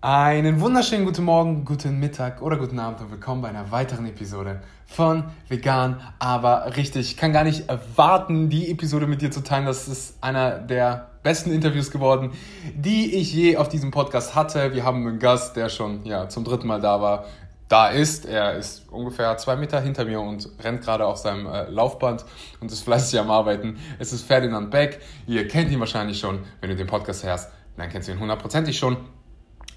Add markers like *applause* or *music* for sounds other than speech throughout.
Einen wunderschönen guten Morgen, guten Mittag oder guten Abend und willkommen bei einer weiteren Episode von Vegan, aber richtig. Ich kann gar nicht erwarten, die Episode mit dir zu teilen. Das ist einer der besten Interviews geworden, die ich je auf diesem Podcast hatte. Wir haben einen Gast, der schon ja, zum dritten Mal da war. Da ist, er ist ungefähr zwei Meter hinter mir und rennt gerade auf seinem äh, Laufband und ist fleißig am Arbeiten. Es ist Ferdinand Beck. Ihr kennt ihn wahrscheinlich schon, wenn du den Podcast hörst. Dann kennst du ihn hundertprozentig schon.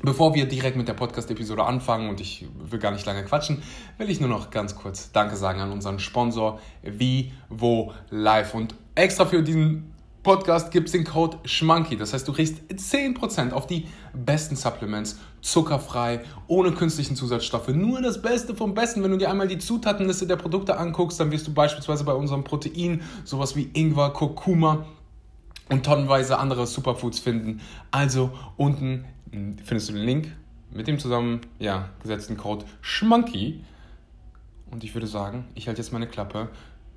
Bevor wir direkt mit der Podcast-Episode anfangen und ich will gar nicht lange quatschen, will ich nur noch ganz kurz Danke sagen an unseren Sponsor Vivo Live. Und extra für diesen Podcast gibt es den Code SCHMANKY. Das heißt, du kriegst 10% auf die besten Supplements, zuckerfrei, ohne künstlichen Zusatzstoffe. Nur das Beste vom Besten. Wenn du dir einmal die Zutatenliste der Produkte anguckst, dann wirst du beispielsweise bei unserem Protein sowas wie Ingwer, Kurkuma und tonnenweise andere Superfoods finden. Also unten findest du den Link mit dem zusammen ja, gesetzten Code SCHMANKY. Und ich würde sagen, ich halte jetzt meine Klappe.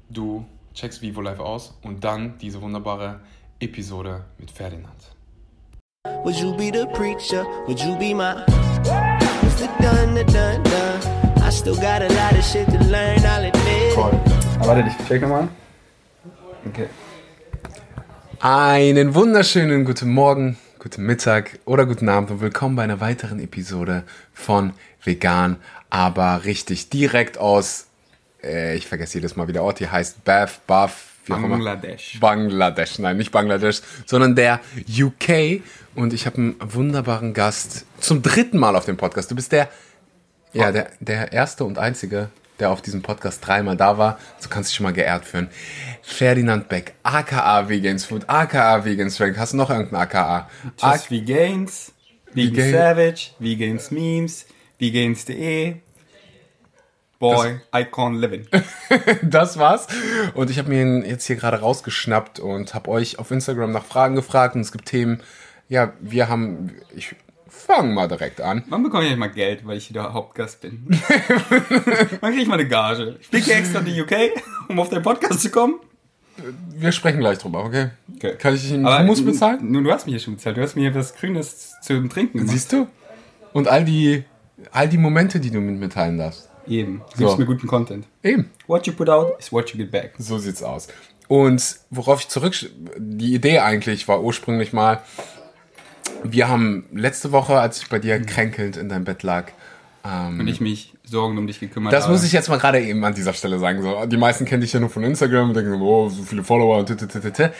Du checkst Vivo Live aus und dann diese wunderbare Episode mit Ferdinand. Would you be the preacher? Would you be my Mr. Dun, dun, dun, dun. I still got a lot of shit to learn, I'll admit. Voll. Warte, ich check nochmal. Okay. Einen wunderschönen guten Morgen, guten Mittag oder guten Abend und willkommen bei einer weiteren Episode von Vegan, aber richtig direkt aus, äh, ich vergesse jedes Mal wie der Ort hier heißt, Bath, Bath, Bangladesch. Bangladesch, nein, nicht Bangladesch, sondern der UK und ich habe einen wunderbaren Gast zum dritten Mal auf dem Podcast. Du bist der, ja, der, der erste und einzige der auf diesem Podcast dreimal da war. So kannst du dich schon mal geehrt fühlen. Ferdinand Beck, aka Vegans Food, aka Vegan Strength. Hast du noch irgendein aka? Just Vegans, Vegan Vegan. Savage, Vegans Memes, Vegans.de. Boy, das, Icon Living. *laughs* das war's. Und ich habe mir ihn jetzt hier gerade rausgeschnappt und habe euch auf Instagram nach Fragen gefragt. Und es gibt Themen, ja, wir haben, ich fangen mal direkt an. Wann bekomme ich mal Geld, weil ich der Hauptgast bin? *laughs* Wann kriege ich mal eine Gage? Ich fliege extra in die UK, um auf den Podcast zu kommen. Wir sprechen gleich drüber, okay? okay. Kann ich Ihnen Hummus bezahlen? Nun, du hast mich ja schon bezahlt. Du hast mir was Grünes zum Trinken gemacht. Siehst du? Und all die, all die Momente, die du mit mir teilen darfst. Eben. Du so. gibst mir guten Content. Eben. What you put out is what you get back. So sieht's aus. Und worauf ich zurück... Die Idee eigentlich war ursprünglich mal wir haben letzte Woche, als ich bei dir mhm. kränkelnd in deinem Bett lag, ähm, und ich mich Sorgen um dich gekümmert Das habe. muss ich jetzt mal gerade eben an dieser Stelle sagen. So, die meisten kennen dich ja nur von Instagram und denken so, oh, so viele Follower und.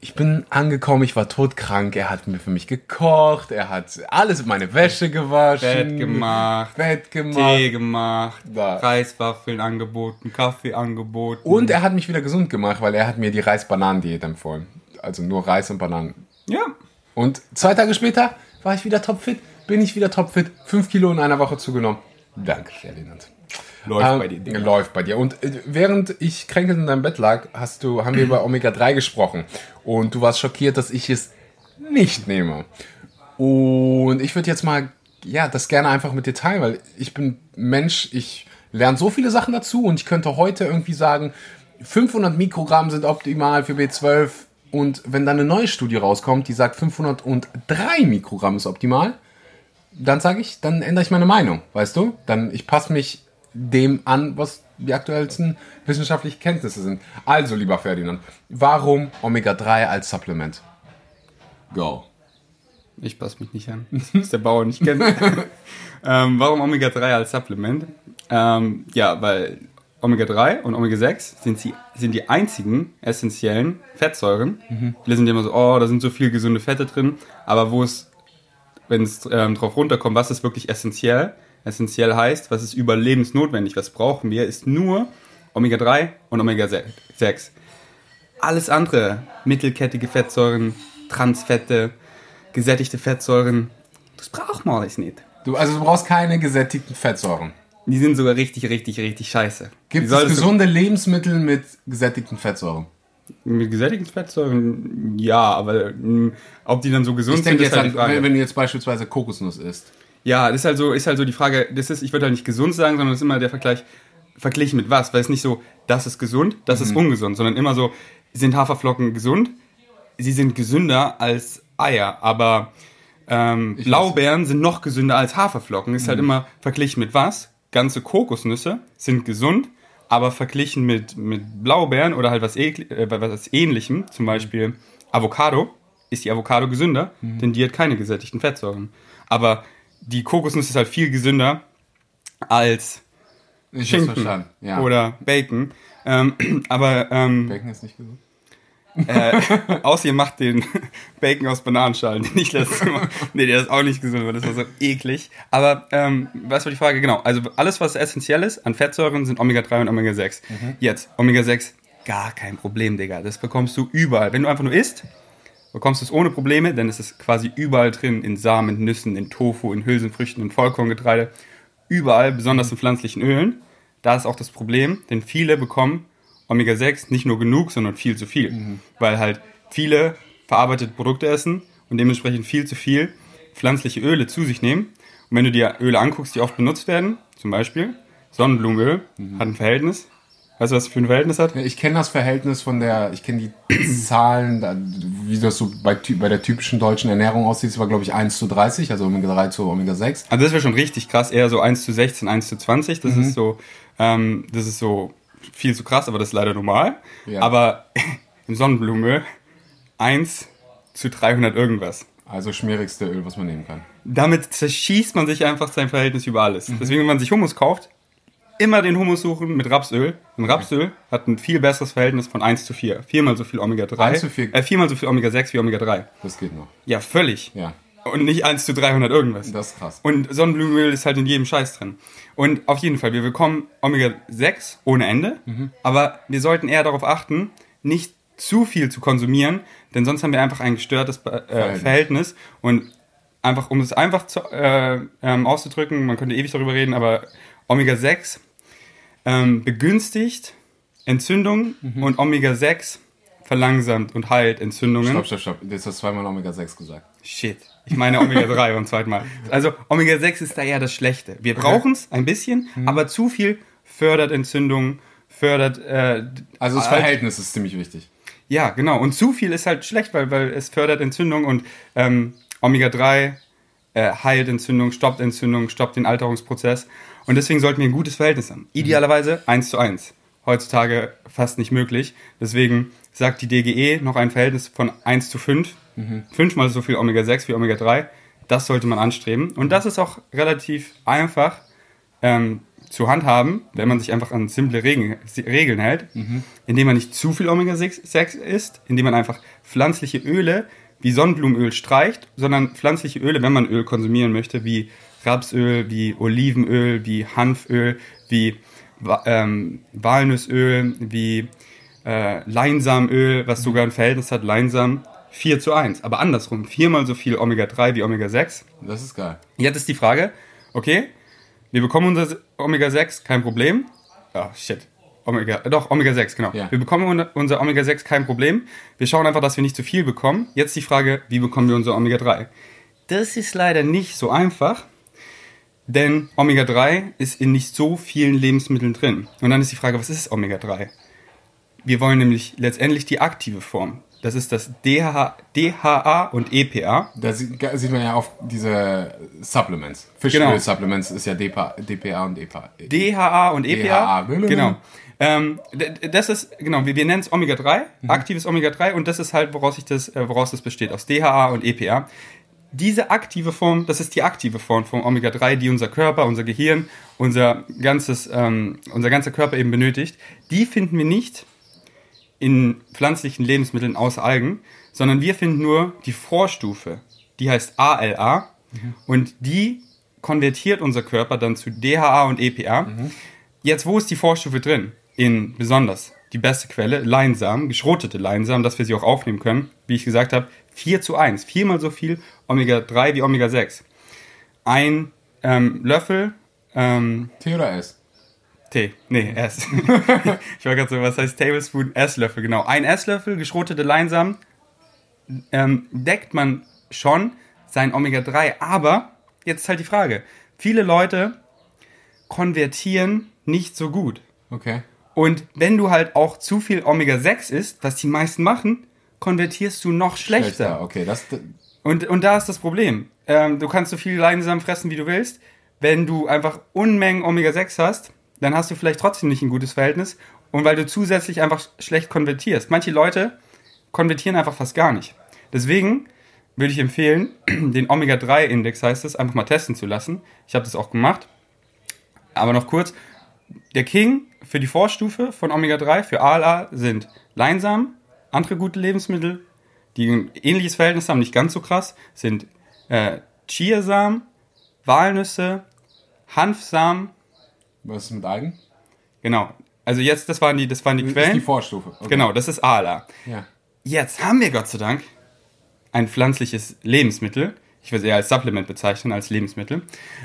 Ich bin angekommen, ich war todkrank, er hat mir für mich gekocht, er hat alles, meine Wäsche gewaschen. Bett gemacht. Bett gemacht. Tee gemacht. Da. Reiswaffeln angeboten, Kaffee angeboten. Und er hat mich wieder gesund gemacht, weil er hat mir die Reis-Bananen-Diät empfohlen. Also nur Reis und Bananen. Ja. Und zwei Tage später war ich wieder topfit, bin ich wieder topfit, fünf Kilo in einer Woche zugenommen. Danke, Ferdinand. Läuft ähm, bei dir. Digga. Läuft bei dir. Und äh, während ich kränkelnd in deinem Bett lag, hast du, haben wir über Omega-3 gesprochen. Und du warst schockiert, dass ich es nicht nehme. Und ich würde jetzt mal, ja, das gerne einfach mit dir teilen, weil ich bin Mensch, ich lerne so viele Sachen dazu und ich könnte heute irgendwie sagen, 500 Mikrogramm sind optimal für B12, und wenn dann eine neue Studie rauskommt, die sagt 503 Mikrogramm ist optimal, dann sage ich, dann ändere ich meine Meinung, weißt du? Dann ich passe mich dem an, was die aktuellsten wissenschaftlichen Kenntnisse sind. Also, lieber Ferdinand, warum Omega-3 als Supplement? Go. Ich passe mich nicht an. *laughs* Das ist der Bauer nicht kennt. *laughs* ähm, warum Omega-3 als Supplement? Ähm, ja, weil Omega-3 und Omega-6 sind, sind die einzigen essentiellen Fettsäuren. Mhm. Viele sind immer so, oh, da sind so viele gesunde Fette drin. Aber wo es, wenn es ähm, drauf runterkommt, was ist wirklich essentiell? Essentiell heißt, was ist überlebensnotwendig, was brauchen wir, ist nur Omega-3 und Omega-6. Alles andere, mittelkettige Fettsäuren, Transfette, gesättigte Fettsäuren, das braucht man alles nicht. Du, also du brauchst keine gesättigten Fettsäuren. Die sind sogar richtig, richtig, richtig scheiße. Gibt es gesunde Lebensmittel mit gesättigten Fettsäuren? Mit gesättigten Fettsäuren, ja, aber mh, hm, ob die dann so gesund ich sind, ist halt die Frage. Wenn du jetzt beispielsweise Kokosnuss isst. Ja, das ist halt so, ist halt so die Frage, das ist, ich würde halt nicht gesund sagen, sondern es ist immer der Vergleich, verglichen mit was, weil es nicht so, das ist gesund, das mhm. ist ungesund, sondern immer so, sind Haferflocken gesund? Sie sind gesünder als Eier, aber Ähm, Blaubeeren sind noch gesünder als Haferflocken. Ist halt immer verglichen mit was? Ganze Kokosnüsse sind gesund, aber verglichen mit, mit Blaubeeren oder halt was, äh, was ähnlichem, zum Beispiel Avocado, ist die Avocado gesünder, denn die hat keine gesättigten Fettsäuren. Aber die Kokosnuss ist halt viel gesünder als Ich Schinken. Ja. oder Bacon. Ähm, *clears throat* aber ähm, Bacon ist nicht gesund. Äh, außer ihr macht den *laughs* Bacon aus Bananenschalen, den ich letztes Mal. Nee, der ist auch nicht gesund, weil das war so eklig. Aber ähm, was war die Frage? Genau. Also alles, was essentiell ist an Fettsäuren, sind Omega-3 und Omega-6. Jetzt, Omega-6, gar kein Problem, Digga. Das bekommst du überall. Wenn du einfach nur isst, bekommst du es ohne Probleme, denn es ist quasi überall drin, in Samen, Nüssen, in Tofu, in Hülsenfrüchten, in Vollkorngetreide. Überall, besonders in pflanzlichen Ölen. Da ist auch das Problem, denn viele bekommen Omega-6 nicht nur genug, sondern viel zu viel. Weil halt viele verarbeitete Produkte essen und dementsprechend viel zu viel pflanzliche Öle zu sich nehmen. Und wenn du dir Öle anguckst, die oft benutzt werden, zum Beispiel Sonnenblumenöl, hat ein Verhältnis. Weißt du, was es für ein Verhältnis hat? Ich kenne das Verhältnis von der, ich kenne die *clears throat* Zahlen, wie das so bei, bei der typischen deutschen Ernährung aussieht. Es war, glaube ich, 1 zu 30, also Omega-3 zu Omega-6. Also das wäre schon richtig krass, eher so 1 zu 16, 1 zu 20. Das ist so, ähm, das ist so viel zu krass, aber das ist leider normal. Ja. Aber *laughs* im Sonnenblumenöl 1 zu 300 irgendwas. Also schmierigste Öl, was man nehmen kann. Damit zerschießt man sich einfach sein Verhältnis über alles. Deswegen, wenn man sich Hummus kauft, immer den Hummus suchen mit Rapsöl. Und Rapsöl hat ein viel besseres Verhältnis von 1 zu 4. Viermal so viel Omega-3. 1 zu 4. Äh, viermal so viel Omega-6 wie Omega-3. Das geht noch. Ja, völlig. Ja, Und nicht 1 zu 300 irgendwas. das ist krass. Und Sonnenblumenöl ist halt in jedem Scheiß drin. Und auf jeden Fall, wir bekommen Omega-6 ohne Ende, aber wir sollten eher darauf achten, nicht zu viel zu konsumieren, denn sonst haben wir einfach ein gestörtes äh, Verhältnis. Verhältnis. Und einfach, um es einfach zu, äh, ähm, auszudrücken, man könnte ewig darüber reden, aber Omega-6 ähm, begünstigt Entzündungen und Omega-6 verlangsamt und heilt Entzündungen. Stopp, stopp, stopp. Jetzt hast du zweimal Omega-6 gesagt. Shit. Ich meine Omega-3 beim zweiten Mal. Also Omega-6 ist da eher das Schlechte. Wir brauchen es ein bisschen, aber zu viel fördert Entzündungen, fördert... Äh, Also das halt- Verhältnis ist ziemlich wichtig. Ja, genau. Und zu viel ist halt schlecht, weil, weil es fördert Entzündung und ähm, Omega-3 äh, heilt Entzündung, stoppt Entzündung, stoppt den Alterungsprozess. Und deswegen sollten wir ein gutes Verhältnis haben. Idealerweise 1 zu 1. Heutzutage fast nicht möglich. Deswegen sagt die DGE noch ein Verhältnis von 1 zu 5. Fünfmal so viel Omega-6 wie Omega-3. Das sollte man anstreben. Und das ist auch relativ einfach ähm, zu handhaben, wenn man sich einfach an simple Regeln, Regeln hält, indem man nicht zu viel Omega-6 isst, indem man einfach pflanzliche Öle wie Sonnenblumenöl streicht, sondern pflanzliche Öle, wenn man Öl konsumieren möchte, wie Rapsöl, wie Olivenöl, wie Hanföl, wie ähm, Walnussöl, wie äh, Leinsamenöl, was sogar ein Verhältnis hat, Leinsamen, 4 zu 1. Aber andersrum, viermal so viel Omega-3 wie Omega-6. Das ist geil. Jetzt ist die Frage, okay, wir bekommen unser Omega-6, kein Problem. Ah, shit. Omega, doch, Omega-6, genau. Ja. Wir bekommen un- unser Omega-6, kein Problem. Wir schauen einfach, dass wir nicht zu viel bekommen. Jetzt die Frage, wie bekommen wir unser Omega-3? Das ist leider nicht so einfach, denn Omega-3 ist in nicht so vielen Lebensmitteln drin. Und dann ist die Frage, was ist Omega-3? Wir wollen nämlich letztendlich die aktive Form. Das ist das DHA, DHA und EPA. Da sieht, man ja auch diese Supplements. Genau. Fischöl-Supplements ist ja DPA, DPA und EPA. DHA und EPA. DHA. Genau. Ähm, das ist, genau, wir, wir nennen es Omega-3, Mhm. aktives Omega-3 und das ist halt, woraus, sich das, äh, woraus das besteht, aus DHA und EPA. Diese aktive Form, das ist die aktive Form von Omega-3, die unser Körper, unser Gehirn, unser ganzes, ähm, unser ganzer Körper eben benötigt. Die finden wir nicht in pflanzlichen Lebensmitteln außer Algen, sondern wir finden nur die Vorstufe. Die heißt ALA und die konvertiert unser Körper dann zu DHA und EPA. Jetzt, wo ist die Vorstufe drin? In besonders die beste Quelle, Leinsamen, geschrotete Leinsamen, dass wir sie auch aufnehmen können. Wie ich gesagt habe, 4 zu 1, viermal so viel Omega-3 wie Omega-6. Ein ähm, Löffel ähm, T oder S? Tee, nee, S. *laughs* ich war gerade so, was heißt Tablespoon? Esslöffel, genau. Ein Esslöffel geschrotete Leinsamen ähm, deckt man schon sein Omega-3. Aber jetzt ist halt die Frage: Viele Leute konvertieren nicht so gut. Okay. Und wenn du halt auch zu viel Omega-6 isst, was die meisten machen, konvertierst du noch schlechter. Okay, das, Und, und da ist das Problem. ähm, du kannst so viel Leinsamen fressen, wie du willst. Wenn du einfach Unmengen Omega-6 hast, dann hast du vielleicht trotzdem nicht ein gutes Verhältnis. Und weil du zusätzlich einfach schlecht konvertierst. Manche Leute konvertieren einfach fast gar nicht. Deswegen würde ich empfehlen, *clears throat* den Omega-3-Index heißt es, einfach mal testen zu lassen. Ich habe das auch gemacht. Aber noch kurz, der King für die Vorstufe von Omega-3 für ALA sind Leinsamen, andere gute Lebensmittel, die ein ähnliches Verhältnis haben, nicht ganz so krass, sind äh, Chiasamen, Walnüsse, Hanfsamen. Was ist mit Algen? Genau. Also jetzt, das waren die, das waren die Das Quellen. ist die Vorstufe. Okay. Genau, das ist ALA. Ja. Jetzt haben wir Gott sei Dank ein pflanzliches Lebensmittel, ich würde es eher als Supplement bezeichnen, als Lebensmittel,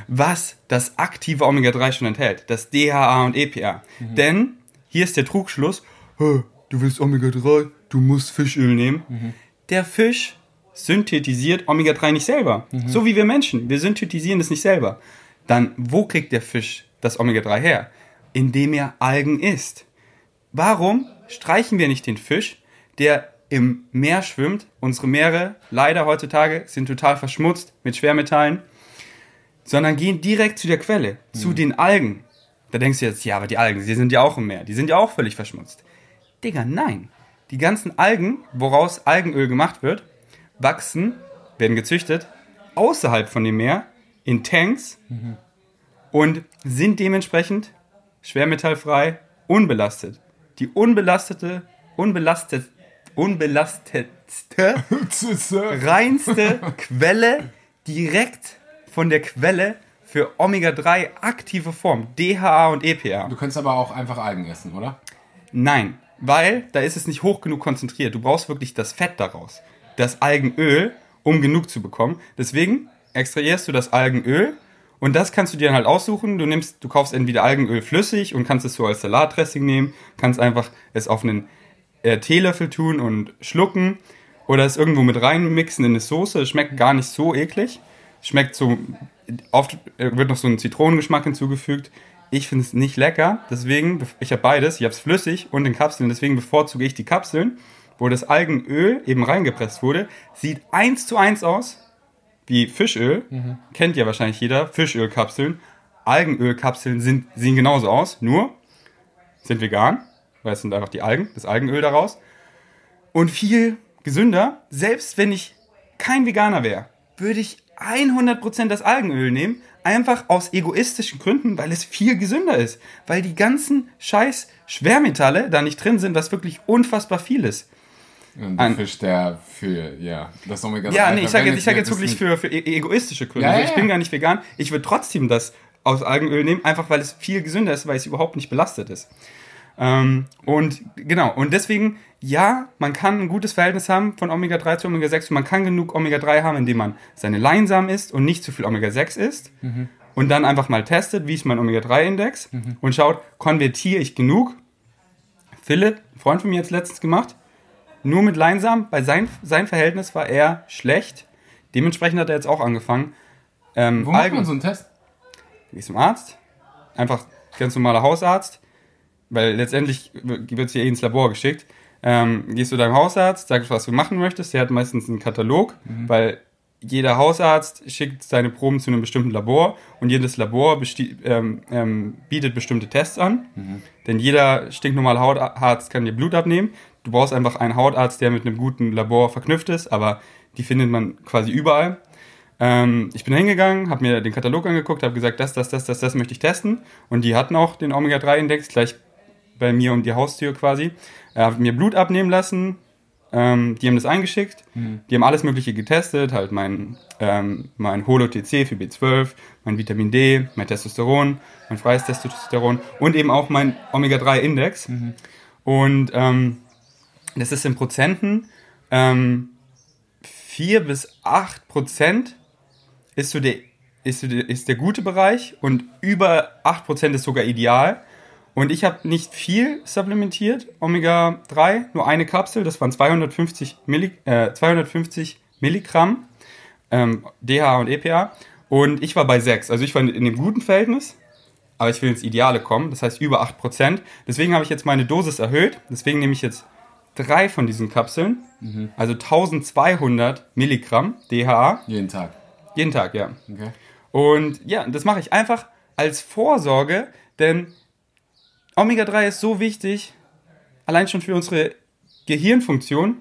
was das aktive Omega-3 schon enthält, das DHA und EPA. Denn hier ist der Trugschluss, "Hä, du willst Omega-3, du musst Fischöl nehmen. Der Fisch synthetisiert Omega-3 nicht selber. So wie wir Menschen, wir synthetisieren das nicht selber. Dann, wo kriegt der Fisch das Omega-3 her? Indem er Algen isst. Warum streichen wir nicht den Fisch, der im Meer schwimmt? Unsere Meere, leider heutzutage, sind total verschmutzt mit Schwermetallen, sondern gehen direkt zu der Quelle, zu den Algen. Da denkst du jetzt, ja, aber die Algen, die sind ja auch im Meer, die sind ja auch völlig verschmutzt. Digga, nein. Die ganzen Algen, woraus Algenöl gemacht wird, wachsen, werden gezüchtet, außerhalb von dem Meer, in Tanks und sind dementsprechend schwermetallfrei, unbelastet. Die unbelastete, unbelastet, unbelastetste, *laughs* reinste Quelle direkt von der Quelle für Omega-3 aktive Form, DHA und EPA. Du könntest aber auch einfach Algen essen, oder? Nein, weil da ist es nicht hoch genug konzentriert. Du brauchst wirklich das Fett daraus, das Algenöl, um genug zu bekommen. Deswegen extrahierst du das Algenöl und das kannst du dir dann halt aussuchen. Du nimmst, du kaufst entweder Algenöl flüssig und kannst es so als Salatdressing nehmen, kannst einfach es auf einen äh, Teelöffel tun und schlucken oder es irgendwo mit reinmixen in eine Soße. Es schmeckt gar nicht so eklig. Schmeckt so, oft äh, wird noch so ein Zitronengeschmack hinzugefügt. Ich finde es nicht lecker, deswegen, ich habe beides, ich habe es flüssig und in Kapseln, deswegen bevorzuge ich die Kapseln, wo das Algenöl eben reingepresst wurde. Sieht eins zu eins aus wie Fischöl, kennt ja wahrscheinlich jeder, Fischölkapseln. Algenölkapseln sind, sehen genauso aus, nur sind vegan, weil es sind einfach die Algen, das Algenöl daraus. Und viel gesünder, selbst wenn ich kein Veganer wäre, würde ich 100% das Algenöl nehmen, einfach aus egoistischen Gründen, weil es viel gesünder ist. Weil die ganzen scheiß Schwermetalle da nicht drin sind, was wirklich unfassbar viel ist. Und der Ein- Fisch, der für, ja, das Omega-3 Ja, nee, ich sage jetzt, ich sag jetzt wirklich für, für e- egoistische Gründe. Ja, Also ja, ich bin gar nicht vegan. Ich würde trotzdem das aus Algenöl nehmen, einfach weil es viel gesünder ist, weil es überhaupt nicht belastet ist. Ähm, und genau, und deswegen, ja, man kann ein gutes Verhältnis haben von Omega-3 zu Omega-6 und man kann genug Omega-3 haben, indem man seine Leinsamen isst und nicht zu viel Omega-6 isst. Und dann einfach mal testet, wie ist mein Omega-3-Index und schaut, konvertiere ich genug? Philipp, ein Freund von mir hat es letztens gemacht, nur mit Leinsamen, weil sein, sein Verhältnis war eher schlecht. Dementsprechend hat er jetzt auch angefangen. Ähm, Wo macht man so einen Test? gehst zum Arzt, einfach ganz normaler Hausarzt, weil letztendlich wird es hier eh ins Labor geschickt. Ähm, gehst du deinem Hausarzt, sagst, was du machen möchtest. Der hat meistens einen Katalog, weil jeder Hausarzt schickt seine Proben zu einem bestimmten Labor und jedes Labor ähm, ähm, bietet bestimmte Tests an. Denn jeder stinknormale Hautarzt kann dir Blut abnehmen. Du brauchst einfach einen Hautarzt, der mit einem guten Labor verknüpft ist, aber die findet man quasi überall. Ähm, ich bin hingegangen, habe mir den Katalog angeguckt, habe gesagt, das, das, das, das, das möchte ich testen. Und die hatten auch den Omega-3-Index gleich bei mir um die Haustür quasi. Er hat mir Blut abnehmen lassen. Ähm, die haben das eingeschickt. Die haben alles Mögliche getestet. Halt mein, ähm, mein Holo-TC für B12, mein Vitamin D, mein Testosteron, mein freies Testosteron und eben auch mein Omega-3-Index. Und ähm, das ist in Prozenten ähm, 4 bis 8 Prozent ist so der, ist, ist der gute Bereich und über 8 Prozent ist sogar ideal. Und ich habe nicht viel supplementiert, Omega-3, nur eine Kapsel, das waren 250, Milli, äh, 250 Milligramm ähm, DHA und EPA. Und ich war bei 6, also ich war in dem guten Verhältnis, aber ich will ins Ideale kommen, das heißt über 8%. Deswegen habe ich jetzt meine Dosis erhöht, deswegen nehme ich jetzt drei von diesen Kapseln, also 1200 Milligramm DHA Jeden Tag. Jeden Tag, ja. Okay. Und ja, das mache ich einfach als Vorsorge, denn Omega-3 ist so wichtig, allein schon für unsere Gehirnfunktion.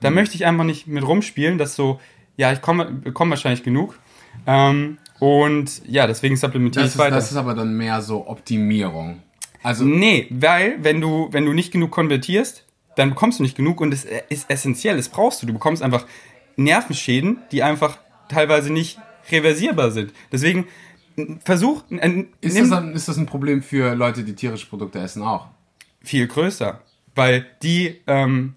Da Mhm. möchte ich einfach nicht mit rumspielen, dass so, ja, ich komme bekomme wahrscheinlich genug. Ähm, und ja, deswegen supplementiere Das ich ist, weiter. das ist aber dann mehr so Optimierung. Also, Nee, weil wenn du, wenn du nicht genug konvertierst, dann bekommst du nicht genug und es ist essentiell, das brauchst du. Du bekommst einfach Nervenschäden, die einfach teilweise nicht reversierbar sind. Deswegen versuch, n- ist, nimm das dann, ist das ein Problem für Leute, die tierische Produkte essen auch? viel größer, weil die, ähm,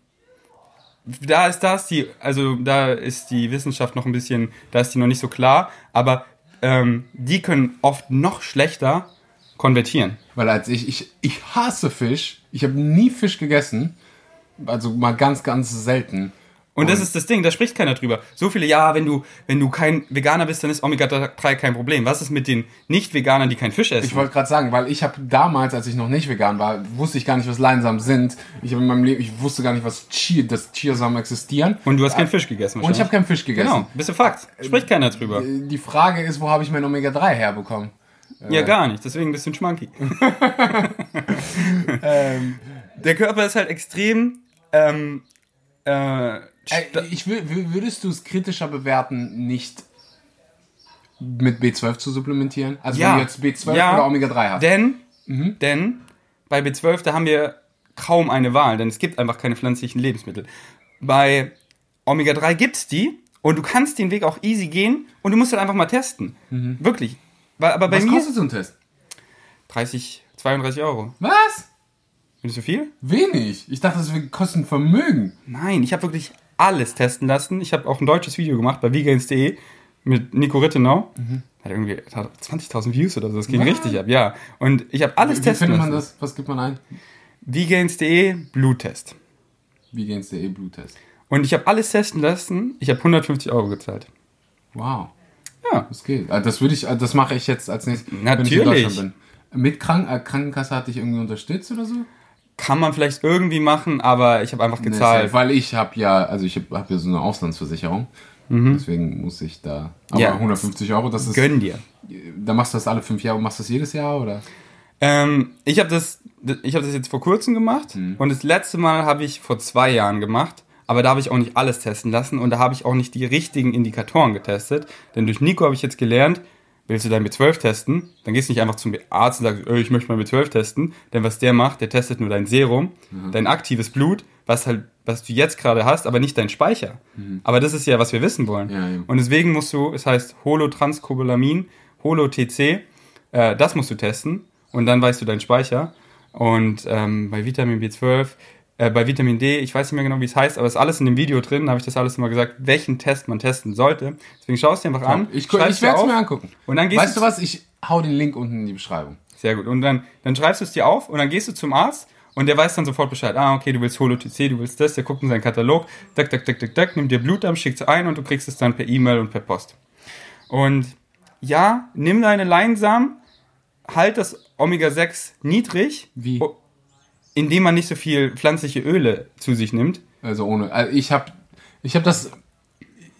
da ist das die, also da ist die Wissenschaft noch ein bisschen, da ist die noch nicht so klar, aber ähm, die können oft noch schlechter konvertieren. Weil als ich, ich, ich hasse Fisch. Ich habe nie Fisch gegessen. Also mal ganz, ganz selten. Und das ist das Ding, da spricht keiner drüber. So viele, ja, wenn du, wenn du kein Veganer bist, dann ist Omega-3 kein Problem. Was ist mit den Nicht-Veganern, die keinen Fisch essen? Ich wollte gerade sagen, weil ich habe damals, als ich noch nicht vegan war, wusste ich gar nicht, was Leinsamen sind. Ich habe in meinem Leben, ich wusste gar nicht, was Chia, dass Chiasamen existieren. und du hast keinen Fisch gegessen. Und ich habe keinen Fisch gegessen. Genau, bist du Fakt. Spricht keiner drüber. Die Frage ist, wo habe ich mein Omega-3 herbekommen? Ja, gar nicht. Deswegen bist du ein Schmanky. *laughs* Ähm, Der Körper ist halt extrem. Ähm, äh, Äh, ich würdest du es kritischer bewerten, nicht mit B12 zu supplementieren? Also Ja. wenn du jetzt B12 Ja. oder Omega-3 hast. denn, Mhm. denn bei B12, da haben wir kaum eine Wahl, denn es gibt einfach keine pflanzlichen Lebensmittel. Bei Omega-3 gibt's die und du kannst den Weg auch easy gehen und du musst halt einfach mal testen. Wirklich. Weil, aber bei Mhm. Was mir kostet so ein Test? 30, 32 Euro. Was? Findest du viel? Wenig. Ich dachte, das kostet Vermögen. Nein, ich habe wirklich alles testen lassen. Ich habe auch ein deutsches Video gemacht bei vegans.de mit Nico Rittenau. Hat irgendwie hat 20.000 Views oder so. Das ging Was? richtig ab, ja. Und ich habe alles Wie testen findet man lassen. das? Was gibt man ein? Vegans.de Bluttest. Vegans.de Bluttest. Und ich habe alles testen lassen. Ich habe 150 Euro gezahlt. Wow. Ja. Das geht. Ah, Das würde ich, ah, das mache ich jetzt als nächstes, wenn ich in Natürlich. Deutschland bin. Mit Krank äh, Krankenkasse hat dich irgendwie unterstützt oder so? Kann man vielleicht irgendwie machen, aber ich habe einfach gezahlt. safe, weil ich habe ja, also ich habe hab ja so eine Auslandsversicherung. Deswegen muss ich da. Aber Mhm. Ja. 150 Euro, das ist. Gönn dir. Da machst du das alle fünf Jahre, machst du das jedes Jahr oder? Ähm, ich habe das, ich habe das jetzt vor kurzem gemacht Mhm. und das letzte Mal habe ich vor zwei Jahren gemacht. Aber da habe ich auch nicht alles testen lassen und da habe ich auch nicht die richtigen Indikatoren getestet. Denn durch Nico habe ich jetzt gelernt, willst du dein B12 testen, dann gehst du nicht einfach zum Arzt und sagst, "Äh, ich möchte mal B12 testen. Denn was der macht, der testet nur dein Serum, dein aktives Blut, was halt, was du jetzt gerade hast, aber nicht dein Speicher. Aber das ist ja, was wir wissen wollen. Ja, ja. Und deswegen musst du, es heißt Holotranscobalamin, Holo-TC, äh, das musst du testen und dann weißt du deinen Speicher. Und ähm, bei Vitamin B12, äh, bei Vitamin D, ich weiß nicht mehr genau, wie es heißt, aber es ist alles in dem Video drin, da habe ich das alles immer gesagt, welchen Test man testen sollte. Deswegen schau es dir einfach an. Ich, ich werde es mir angucken. Und dann gehst weißt du was? Ich hau den Link unten in die Beschreibung. Sehr gut. Und dann, dann schreibst du es dir auf und dann gehst du zum Arzt und der weiß dann sofort Bescheid. Ah, okay, du willst Holo-TC, du willst das, der guckt in seinen Katalog, dack, dack, dack, dack, dack, nimmt dir Blut ab, schickt es ein und du kriegst es dann per E-Mail und per Post. Und ja, nimm deine Leinsamen, halt das Omega-6 niedrig, Wie? o- indem man nicht so viel pflanzliche Öle zu sich nimmt. Also ohne. Also ich habe ich hab das.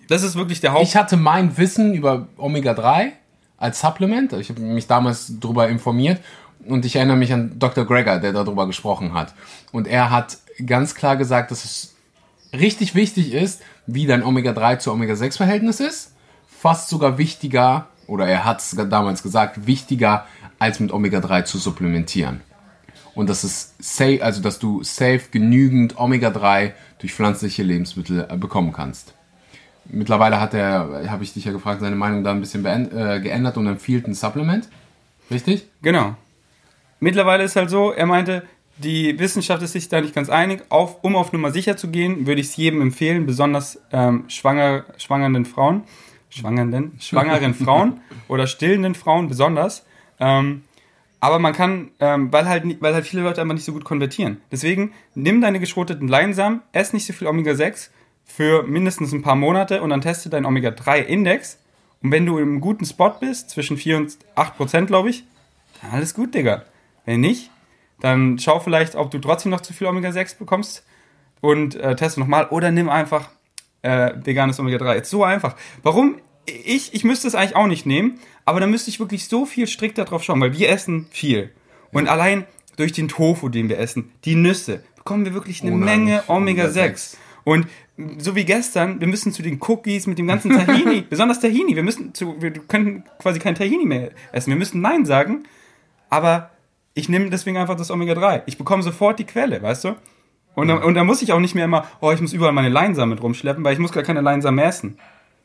Das ist wirklich der Haupt... Ich hatte mein Wissen über Omega-3 als Supplement. Ich habe mich damals darüber informiert. Und ich erinnere mich an Dr. Greger, der darüber gesprochen hat. Und er hat ganz klar gesagt, dass es richtig wichtig ist, wie dein Omega-3 zu Omega-6-Verhältnis ist. Fast sogar wichtiger, oder er hat es damals gesagt, wichtiger, als mit Omega-3 zu supplementieren. Und das ist safe, also dass du safe genügend Omega-3 durch pflanzliche Lebensmittel äh, bekommen kannst. Mittlerweile hat er, habe ich dich ja gefragt, seine Meinung da ein bisschen äh, geändert und empfiehlt ein Supplement. Richtig? Genau. Mittlerweile ist halt so, er meinte, die Wissenschaft ist sich da nicht ganz einig. Auf, um auf Nummer sicher zu gehen, würde ich es jedem empfehlen, besonders ähm, schwanger, schwangernden Frauen, schwangernden, schwangeren Frauen *laughs* oder stillenden Frauen besonders. Ähm, aber man kann, ähm, weil, halt, weil halt viele Leute einfach nicht so gut konvertieren. Deswegen nimm deine geschroteten Leinsamen, ess nicht so viel Omega-6 für mindestens ein paar Monate und dann teste deinen Omega-3-Index. Und wenn du im guten Spot bist, zwischen 4 und 8 Prozent, glaube ich, dann alles gut, Digga. Wenn nicht, dann schau vielleicht, ob du trotzdem noch zu viel Omega-6 bekommst und äh, teste nochmal. Oder nimm einfach äh, veganes Omega-3. Ist so einfach. Warum ich, ich müsste es eigentlich auch nicht nehmen, aber dann müsste ich wirklich so viel strikter drauf schauen, weil wir essen viel. Und allein durch den Tofu, den wir essen, die Nüsse, bekommen wir wirklich eine Unheimlich Menge viel Omega-6. Omega-6. Und so wie gestern, wir müssen zu den Cookies mit dem ganzen Tahini, *laughs* besonders Tahini, wir müssen zu, wir können quasi kein Tahini mehr essen. Wir müssen Nein sagen, aber ich nehme deswegen einfach das Omega-3. Ich bekomme sofort die Quelle, weißt du? Und, dann, und da muss ich auch nicht mehr immer, oh, ich muss überall meine Leinsamen mit rumschleppen, weil ich muss gar keine Leinsamen mehr essen.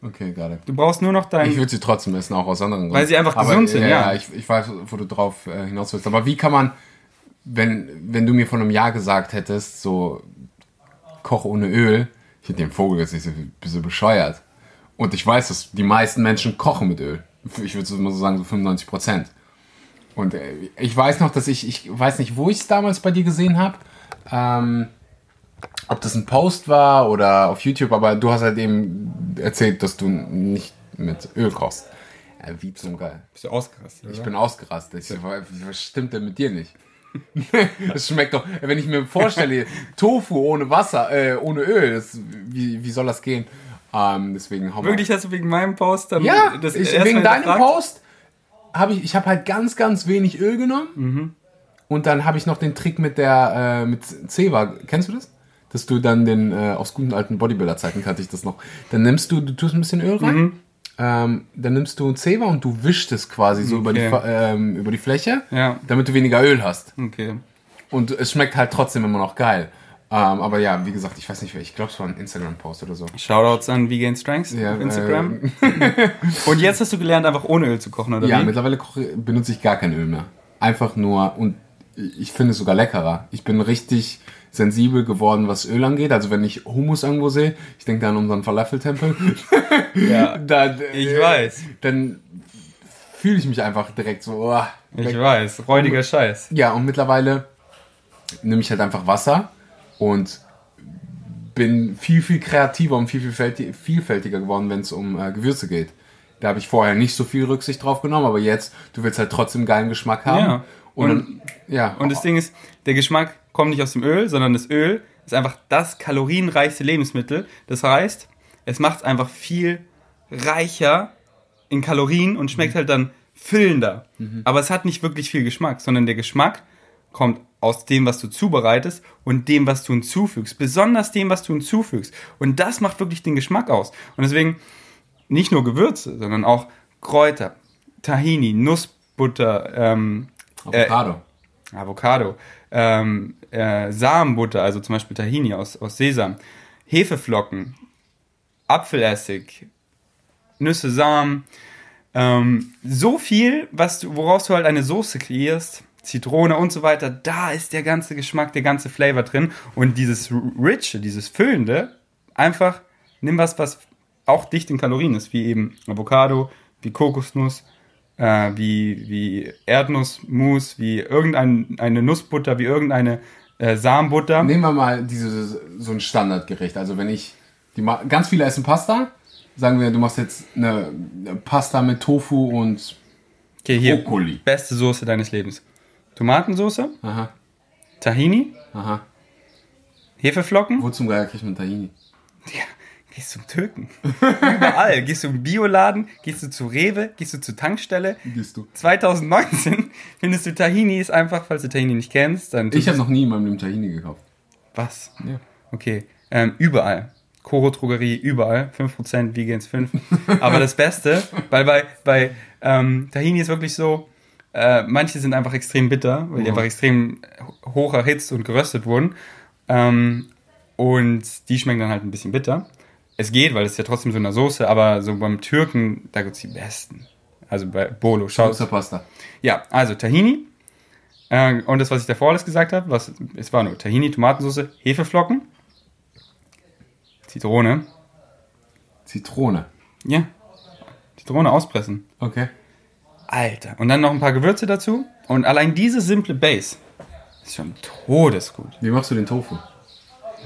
Okay, got it. Du brauchst nur noch dein... Ich würde sie trotzdem essen, auch aus anderen Gründen. Weil sie einfach Aber, gesund sind, ja. ich, ich weiß, wo du drauf äh, hinaus willst. Aber wie kann man, wenn, wenn du mir vor einem Jahr gesagt hättest, so Koch ohne Öl, ich hätte den Vogel jetzt nicht so, du bescheuert. Und ich weiß, dass die meisten Menschen kochen mit Öl. Ich würde so mal so sagen, so 95 Prozent. Und äh, ich weiß noch, dass ich, ich weiß nicht, wo ich es damals bei dir gesehen habe. Ähm, ob das ein Post war oder auf YouTube, aber du hast halt eben erzählt, dass du nicht mit Öl kochst. Ja, wie zum Geil. Bist du ausgerastet, Ich bin ausgerastet. Ich was stimmt denn mit dir nicht? *laughs* Es schmeckt doch, wenn ich mir vorstelle, Tofu ohne Wasser, äh, ohne Öl, das, wie, wie soll das gehen? Ähm, deswegen hau Wirklich hast du wegen meinem Post dann Ja, das ich, wegen deinem hinterfragt? Post habe ich, ich habe halt ganz, ganz wenig Öl genommen. Mhm. Und dann habe ich noch den Trick mit der, äh, mit Ceva. Kennst du das? Dass du dann den, äh, aus guten alten Bodybuilder-Zeiten kannte ich das noch. Dann nimmst du, du tust ein bisschen Öl rein. Mhm. Ähm, dann nimmst du Ceva und du wischst es quasi so über, die, Okay. Ähm, über die Fläche, Ja. damit du weniger Öl hast. Okay. Und es schmeckt halt trotzdem immer noch geil. Ähm, aber ja, wie gesagt, ich weiß nicht, wer- ich glaube, es war ein Instagram-Post oder so. Shoutouts an Vegan Strengths Ja, auf Instagram. äh, *laughs* Und jetzt hast du gelernt, einfach ohne Öl zu kochen, oder Ja, wie? mittlerweile koche, benutze ich gar kein Öl mehr. Einfach nur, und ich finde es sogar leckerer. Ich bin richtig sensibel geworden, was Öl angeht. Also wenn ich Hummus irgendwo sehe, ich denke da an unseren Falafel-Tempel, Ja, *laughs* dann, ich äh, weiß. dann fühle ich mich einfach direkt so, oh, Ich weiß. Räudiger Scheiß. Ja, und mittlerweile nehme ich halt einfach Wasser und bin viel, viel kreativer und viel, viel vielfältiger geworden, wenn es um äh, Gewürze geht. Da habe ich vorher nicht so viel Rücksicht drauf genommen, aber jetzt, du willst halt trotzdem geilen Geschmack haben. Ja. Und, Und- dann, ja. Und das Ding ist, der Geschmack kommt nicht aus dem Öl, sondern das Öl ist einfach das kalorienreichste Lebensmittel. Das heißt, es macht es einfach viel reicher in Kalorien und schmeckt halt dann füllender. Aber es hat nicht wirklich viel Geschmack, sondern der Geschmack kommt aus dem, was du zubereitest und dem, was du hinzufügst. Besonders dem, was du hinzufügst. Und das macht wirklich den Geschmack aus. Und deswegen nicht nur Gewürze, sondern auch Kräuter, Tahini, Nussbutter, ähm, Avocado. Avocado, ähm, äh, Samenbutter, also zum Beispiel Tahini aus, aus Sesam, Hefeflocken, Apfelessig, Nüsse, Samen, ähm, so viel, was du, woraus du halt eine Soße kreierst, Zitrone und so weiter, da ist der ganze Geschmack, der ganze Flavor drin. Und dieses Riche, dieses Füllende, einfach nimm was, was auch dicht in Kalorien ist, wie eben Avocado, wie Kokosnuss, äh, wie, wie Erdnussmus, wie irgendeine Nussbutter, wie irgendeine äh, Samenbutter. Nehmen wir mal diese, so ein Standardgericht. Also wenn ich, die, ganz viele essen Pasta. Sagen wir, du machst jetzt eine, eine Pasta mit Tofu und Okay, hier, Brokkoli. beste Soße deines Lebens. Tomatensoße, Aha, Tahini, aha. Hefeflocken. Wo zum Geier kriegt man Tahini? Ja, gehst zum Türken. Überall. *laughs* Gehst du im Bioladen, gehst du zu Rewe, gehst du zur Tankstelle. Gehst du? 2019 findest du Tahinis einfach, falls du Tahini nicht kennst, dann Ich habe noch nie in meinem Leben Tahini gekauft. was? Ja. Okay, ähm, überall. Koro Drogerie, überall. 5%, Vegans 5. Aber das Beste, weil bei, bei ähm, Tahini ist wirklich so, äh, manche sind einfach extrem bitter, weil die Mhm. einfach extrem hoch erhitzt und geröstet wurden. Ähm, und die schmecken dann halt ein bisschen bitter. Es geht, weil es ist ja trotzdem so eine Soße, aber so beim Türken, da gibt's die besten. Also bei Bolo, schau. Pasta. Ja, also Tahini. Äh, und das, was ich davor alles gesagt habe, was, es war nur Tahini, Tomatensauce, Hefeflocken, Zitrone. Zitrone. Ja. Zitrone auspressen. Okay. Alter. Und dann noch ein paar Gewürze dazu. Und allein diese simple Base ist schon todesgut. Wie machst du den Tofu?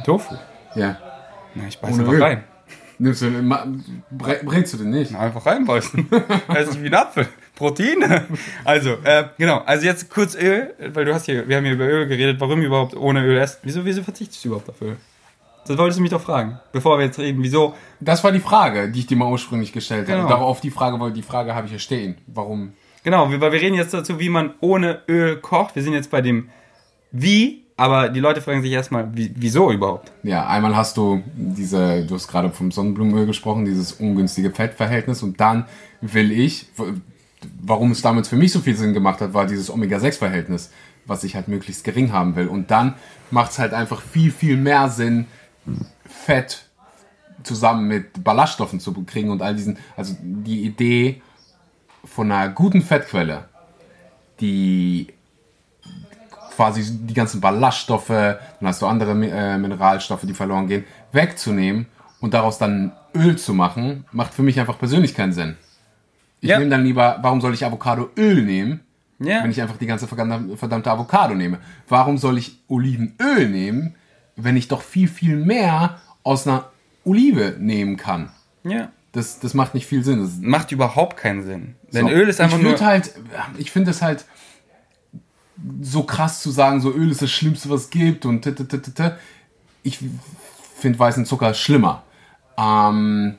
Tofu. Ja. Na, ich beiß Ohne einfach Öl. rein. Nimmst du, bre- brätst du den nicht? Einfach reinbeißen. *laughs* Das ist wie ein Apfel. Proteine. Also, äh, genau. Also jetzt kurz Öl, weil du hast hier, wir haben hier über Öl geredet. Warum überhaupt ohne Öl essen? Wieso, wieso verzichtest du überhaupt auf Öl? Das wolltest du mich doch fragen, bevor wir jetzt reden, wieso. Das war die Frage, die ich dir mal ursprünglich gestellt habe. Genau. Darauf die Frage, weil die Frage habe ich ja stehen. Warum? Genau, weil wir reden jetzt dazu, wie man ohne Öl kocht. Wir sind jetzt bei dem Wie, aber die Leute fragen sich erstmal, wie, wieso überhaupt? Ja, einmal hast du diese, du hast gerade vom Sonnenblumenöl gesprochen, dieses ungünstige Fettverhältnis und dann will ich, warum es damals für mich so viel Sinn gemacht hat, war dieses Omega-6-Verhältnis, was ich halt möglichst gering haben will. Und dann macht es halt einfach viel, viel mehr Sinn, Fett zusammen mit Ballaststoffen zu kriegen und all diesen, also die Idee von einer guten Fettquelle, die quasi die ganzen Ballaststoffe, dann hast du andere äh, Mineralstoffe, die verloren gehen, wegzunehmen und daraus dann Öl zu machen, macht für mich einfach persönlich keinen Sinn. Ich Ja. nehme dann lieber, warum soll ich Avocadoöl nehmen, Ja. wenn ich einfach die ganze verdammte, verdammte Avocado nehme? Warum soll ich Olivenöl nehmen, wenn ich doch viel, viel mehr aus einer Olive nehmen kann? ja. Das, das macht nicht viel Sinn. Das, Macht überhaupt keinen Sinn. Denn so. Öl ist einfach ich nur. halt, ich finde es halt so krass zu sagen, so Öl ist das Schlimmste, was es gibt und t -t -t ich finde weißen Zucker schlimmer. Ähm,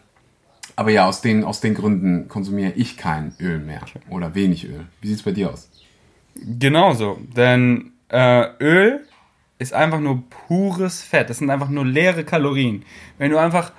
aber ja, aus den, aus den Gründen konsumiere ich kein Öl mehr oder wenig Öl. Wie sieht's bei dir aus? Genauso. Denn äh, Öl ist einfach nur pures Fett. Das sind einfach nur leere Kalorien. Wenn du einfach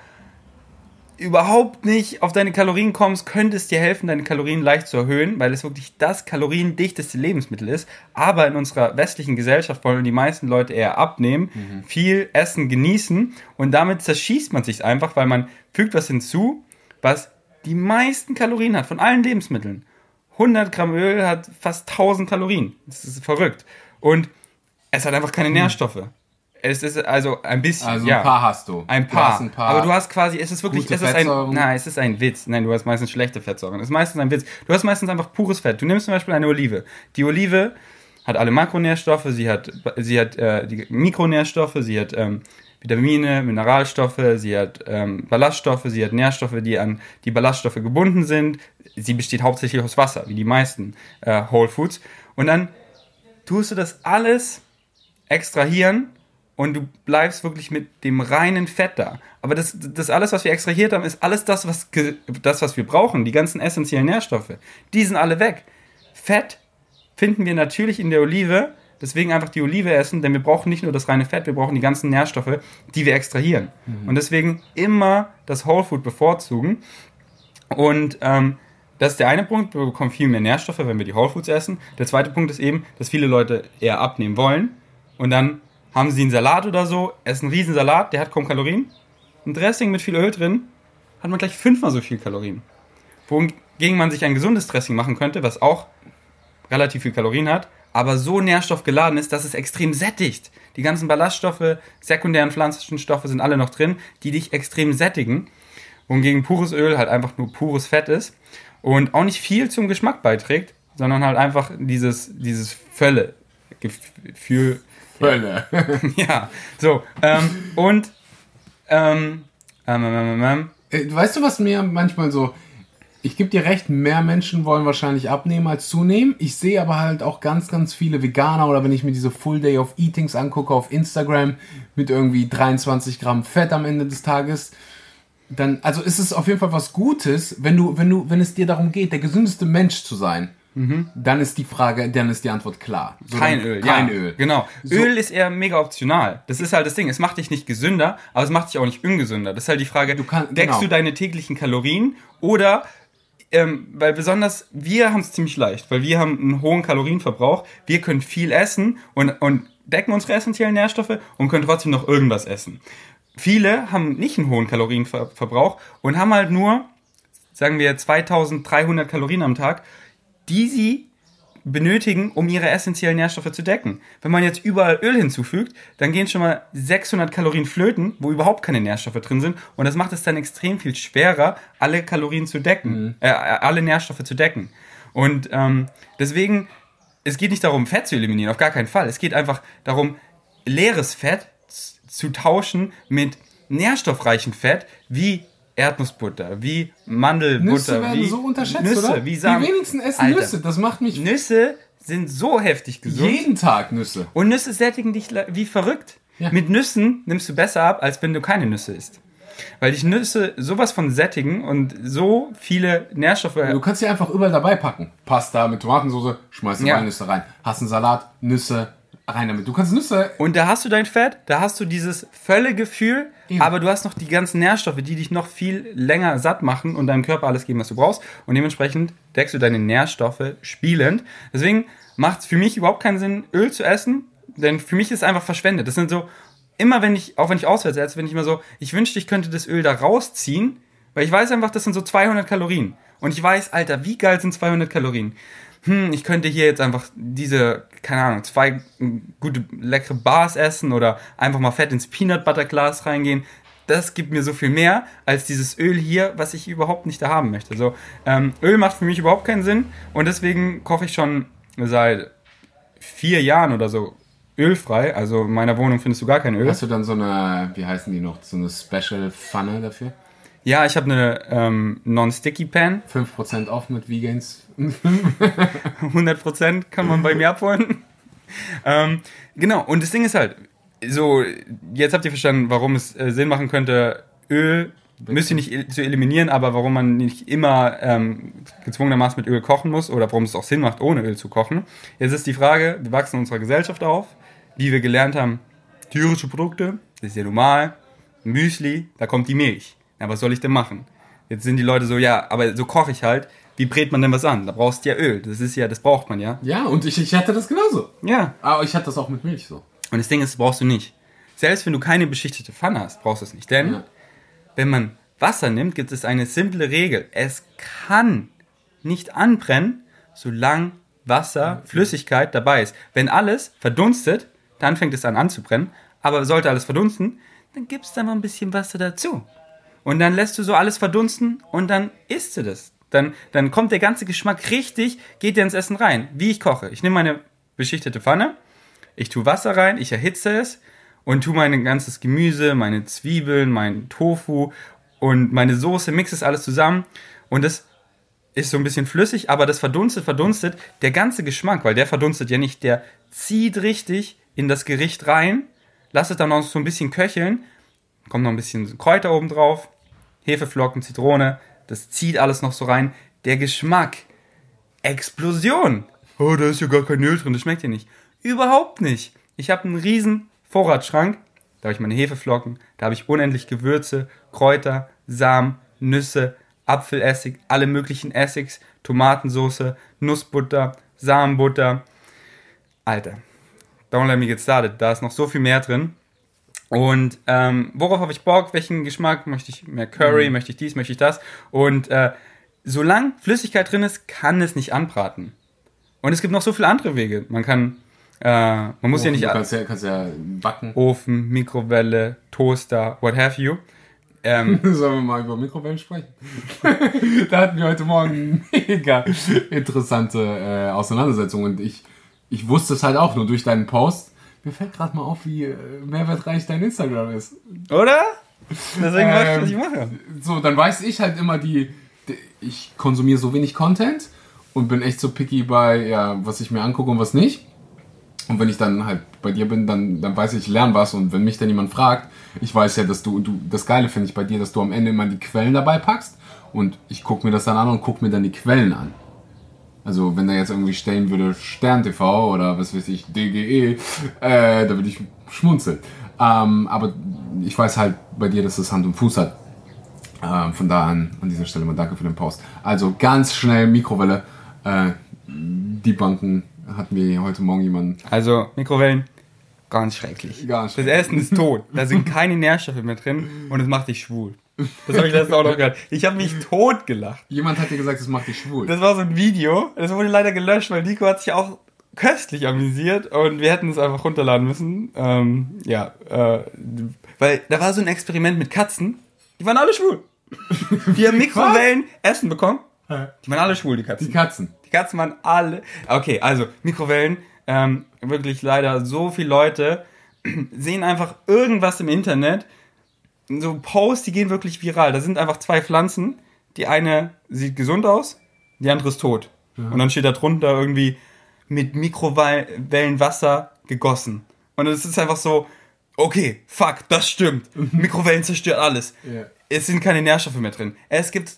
überhaupt nicht auf deine Kalorien kommst, könnte es dir helfen, deine Kalorien leicht zu erhöhen, weil es wirklich das kaloriendichteste Lebensmittel ist. Aber in unserer westlichen Gesellschaft wollen die meisten Leute eher abnehmen, viel essen, genießen und damit zerschießt man sich einfach, weil man fügt was hinzu, was die meisten Kalorien hat von allen Lebensmitteln. 100 Gramm Öl hat fast 1000 Kalorien. Das ist verrückt. Und es hat einfach keine Nährstoffe. Es ist also ein bisschen. Also ja, ein paar hast du. Ein Du paar. hast ein paar Aber du hast quasi, es ist wirklich, es ist ein, nein, es ist ein Witz. Nein, du hast meistens schlechte Fettsäuren. Es ist meistens ein Witz. Du hast meistens einfach pures Fett. Du nimmst zum Beispiel eine Olive. Die Olive hat alle Makronährstoffe, sie hat, sie hat äh, die Mikronährstoffe, sie hat ähm, Vitamine, Mineralstoffe, sie hat ähm, Ballaststoffe, sie hat Nährstoffe, die an die Ballaststoffe gebunden sind. Sie besteht hauptsächlich aus Wasser, wie die meisten äh, Whole Foods. Und dann tust du das alles extrahieren und du bleibst wirklich mit dem reinen Fett da. Aber das, das alles, was wir extrahiert haben, ist alles das, was, das, was wir brauchen. Die ganzen essentiellen Nährstoffe. Die sind alle weg. Fett finden wir natürlich in der Olive. Deswegen einfach die Olive essen, denn wir brauchen nicht nur das reine Fett, wir brauchen die ganzen Nährstoffe, die wir extrahieren. Und deswegen immer das Whole Food bevorzugen. Und ähm, das ist der eine Punkt, wir bekommen viel mehr Nährstoffe, wenn wir die Whole Foods essen. Der zweite Punkt ist eben, dass viele Leute eher abnehmen wollen und dann haben sie einen Salat oder so, essen einen riesen Salat, der hat kaum Kalorien. Ein Dressing mit viel Öl drin hat man gleich fünfmal so viel Kalorien. Wogegen man sich ein gesundes Dressing machen könnte, was auch relativ viel Kalorien hat, aber so nährstoffgeladen ist, dass es extrem sättigt. Die ganzen Ballaststoffe, sekundären pflanzlichen Stoffe sind alle noch drin, die dich extrem sättigen. Wohingegen pures Öl halt einfach nur pures Fett ist und auch nicht viel zum Geschmack beiträgt, sondern halt einfach dieses, dieses Völle. Gefühl. Hölle. *laughs* Ja, so. Ähm, und, ähm, ähm, ähm, ähm, ähm, Äh, Weißt du, was mir manchmal so. Ich gebe dir recht, mehr Menschen wollen wahrscheinlich abnehmen als zunehmen. Ich sehe aber halt auch ganz, ganz viele Veganer oder wenn ich mir diese Full Day of Eatings angucke auf Instagram mit irgendwie 23 Gramm Fett am Ende des Tages, dann, also ist es auf jeden Fall was Gutes, wenn du, wenn du, wenn es dir darum geht, der gesündeste Mensch zu sein. Dann ist die Frage, dann ist die Antwort klar. So, kein dann- Öl, Kein ja. Öl. Genau. So. Öl ist eher mega optional. Das ist halt das Ding. Es macht dich nicht gesünder, aber es macht dich auch nicht ungesünder. Das ist halt die Frage, Du kann- deckst genau. du deine täglichen Kalorien oder, ähm, weil besonders wir haben es ziemlich leicht, weil wir haben einen hohen Kalorienverbrauch. Wir können viel essen und, und decken unsere essentiellen Nährstoffe und können trotzdem noch irgendwas essen. Viele haben nicht einen hohen Kalorienverbrauch und haben halt nur, sagen wir, 2300 Kalorien am Tag, die sie benötigen, um ihre essentiellen Nährstoffe zu decken. Wenn man jetzt überall Öl hinzufügt, dann gehen schon mal 600 Kalorien flöten, wo überhaupt keine Nährstoffe drin sind. Und das macht es dann extrem viel schwerer, alle Kalorien zu decken, äh, alle Nährstoffe zu decken. Und ähm, deswegen, es geht nicht darum, Fett zu eliminieren, auf gar keinen Fall. Es geht einfach darum, leeres Fett zu tauschen mit nährstoffreichem Fett, wie Erdnussbutter, wie Mandelbutter, Nüsse werden wie so unterschätzt, Nüsse, oder? wie Samen. Die wenigsten essen Alter, Nüsse. Das macht mich Nüsse sind so heftig gesund. jeden Tag Nüsse. Und Nüsse sättigen dich wie verrückt. Ja. Mit Nüssen nimmst du besser ab, als wenn du keine Nüsse isst. Weil dich Nüsse sowas von sättigen und so viele Nährstoffe. Du kannst sie einfach überall dabei packen. Pasta mit Tomatensauce, schmeißt ja. Walnüsse rein. Hast einen Salat, Nüsse, rein damit. Du kannst Nüsse. Und da hast du dein Fett, da hast du dieses Völlegefühl, Eben. aber du hast noch die ganzen Nährstoffe, die dich noch viel länger satt machen und deinem Körper alles geben, was du brauchst. Und dementsprechend deckst du deine Nährstoffe spielend. Deswegen macht es für mich überhaupt keinen Sinn, Öl zu essen, denn für mich ist es einfach verschwendet. Das sind so, immer wenn ich, auch wenn ich auswärts esse, bin ich immer so, ich wünschte, ich könnte das Öl da rausziehen, weil ich weiß einfach, das sind so 200 Kalorien. Und ich weiß, Alter, wie geil sind 200 Kalorien? Hm, ich könnte hier jetzt einfach diese, keine Ahnung, zwei gute, leckere Bars essen oder einfach mal fett ins Peanut Butter Glas reingehen. Das gibt mir so viel mehr als dieses Öl hier, was ich überhaupt nicht da haben möchte. So, ähm, Öl macht für mich überhaupt keinen Sinn und deswegen koche ich schon seit vier Jahren oder so ölfrei. Also in meiner Wohnung findest du gar kein Öl. Hast du dann so eine, wie heißen die noch, so eine Special Pfanne dafür? Ja, ich habe eine ähm, Non-Sticky Pan. 5% off mit Vegans. *laughs* 100% kann man bei mir abholen. ähm, genau, und das Ding ist halt, so, jetzt habt ihr verstanden, warum es äh, Sinn machen könnte, Öl müsst ihr nicht zu eliminieren, aber warum man nicht immer ähm, gezwungenermaßen mit Öl kochen muss oder warum es auch Sinn macht, ohne Öl zu kochen. Jetzt ist die Frage, wir wachsen in unserer Gesellschaft auf, wie wir gelernt haben, tierische Produkte, das ist ja normal, Müsli, da kommt die Milch. Ja, was soll ich denn machen? Jetzt sind die Leute so, ja, aber so koche ich halt. Wie brät man denn was an? Da brauchst du ja Öl. Das ist ja, das braucht man ja. Ja, und ich, ich hatte das genauso. Ja. Aber ich hatte das auch mit Milch so. Und das Ding ist, das brauchst du nicht. Selbst wenn du keine beschichtete Pfanne hast, brauchst du es nicht. Denn ja. wenn man Wasser nimmt, gibt es eine simple Regel. Es kann nicht anbrennen, solange Wasser, Flüssigkeit dabei ist. Wenn alles verdunstet, dann fängt es an anzubrennen. Aber sollte alles verdunsten, dann gibst du da mal ein bisschen Wasser dazu. Und dann lässt du so alles verdunsten und dann isst du das. Dann, dann kommt der ganze Geschmack richtig, geht dir ins Essen rein. Wie ich koche. Ich nehme meine beschichtete Pfanne, ich tue Wasser rein, ich erhitze es und tue mein ganzes Gemüse, meine Zwiebeln, mein Tofu und meine Soße, mixe es alles zusammen und das ist so ein bisschen flüssig, aber das verdunstet, verdunstet, der ganze Geschmack, weil der verdunstet ja nicht, der zieht richtig in das Gericht rein, lasst es dann noch so ein bisschen köcheln, kommt noch ein bisschen Kräuter oben drauf, Hefeflocken, Zitrone, das zieht alles noch so rein. Der Geschmack, Explosion. Oh, da ist ja gar kein Öl drin, das schmeckt ja nicht. Überhaupt nicht. Ich habe einen riesen Vorratsschrank, da habe ich meine Hefeflocken, da habe ich unendlich Gewürze, Kräuter, Samen, Nüsse, Apfelessig, alle möglichen Essigs, Tomatensauce, Nussbutter, Samenbutter. Alter, don't let me get started. Da ist noch so viel mehr drin. Und ähm, worauf habe ich Bock? Welchen Geschmack? Möchte ich mehr Curry? Mhm. Möchte ich dies? Möchte ich das? Und äh, solange Flüssigkeit drin ist, kann es nicht anbraten. Und es gibt noch so viele andere Wege. Man kann, äh, man muss Ofen, ja nicht. Du kannst ja, kannst ja backen. Ofen, Mikrowelle, Toaster, what have you. Ähm, *laughs* Sollen wir mal über Mikrowellen sprechen? *laughs* da hatten wir heute Morgen mega interessante äh, Auseinandersetzung und ich, ich wusste es halt auch nur durch deinen Post mir fällt gerade mal auf, wie äh, mehrwertreich dein Instagram ist. Oder? Deswegen ähm, was ich mache. So, dann weiß ich halt immer die, die ich konsumiere so wenig Content und bin echt so picky bei, ja, was ich mir angucke und was nicht. Und wenn ich dann halt bei dir bin, dann, dann weiß ich, ich lerne was. Und wenn mich dann jemand fragt, ich weiß ja, dass du, du das Geile finde ich bei dir, dass du am Ende immer die Quellen dabei packst. Und ich gucke mir das dann an und gucke mir dann die Quellen an. Also wenn da jetzt irgendwie stehen würde Stern TV oder was weiß ich, DGE, äh, da würde ich schmunzeln. Ähm, aber ich weiß halt bei dir, dass das Hand und Fuß hat. Ähm, von da an, an dieser Stelle mal danke für den Post. Also ganz schnell Mikrowelle. Äh, die Banken hatten wir heute Morgen jemanden. Also Mikrowellen, ganz schrecklich. Ganz schrecklich. Das Essen ist tot. Da sind *laughs* keine Nährstoffe mehr drin und es macht dich schwul. Das habe ich letztens auch noch gehört. Ich habe mich tot gelacht. Jemand hat dir gesagt, das macht dich schwul. Das war so ein Video. Das wurde leider gelöscht, weil Nico hat sich auch köstlich amüsiert und wir hätten es einfach runterladen müssen. Ähm, ja, äh, weil da war so ein Experiment mit Katzen. Die waren alle schwul. *laughs* Die haben Mikrowellen Essen bekommen. Die waren alle schwul, die Katzen. Die Katzen. Die Katzen waren alle. Okay, also Mikrowellen. Ähm, wirklich leider so viele Leute *clears throat* sehen einfach irgendwas im Internet so Posts, die gehen wirklich viral. Da sind einfach zwei Pflanzen. Die eine sieht gesund aus, die andere ist tot. Ja. Und dann steht da drunter irgendwie mit Mikrowellenwasser gegossen. Und es ist einfach so, okay, fuck, das stimmt. *laughs* Mikrowellen zerstört alles. Ja. Es sind keine Nährstoffe mehr drin. Es gibt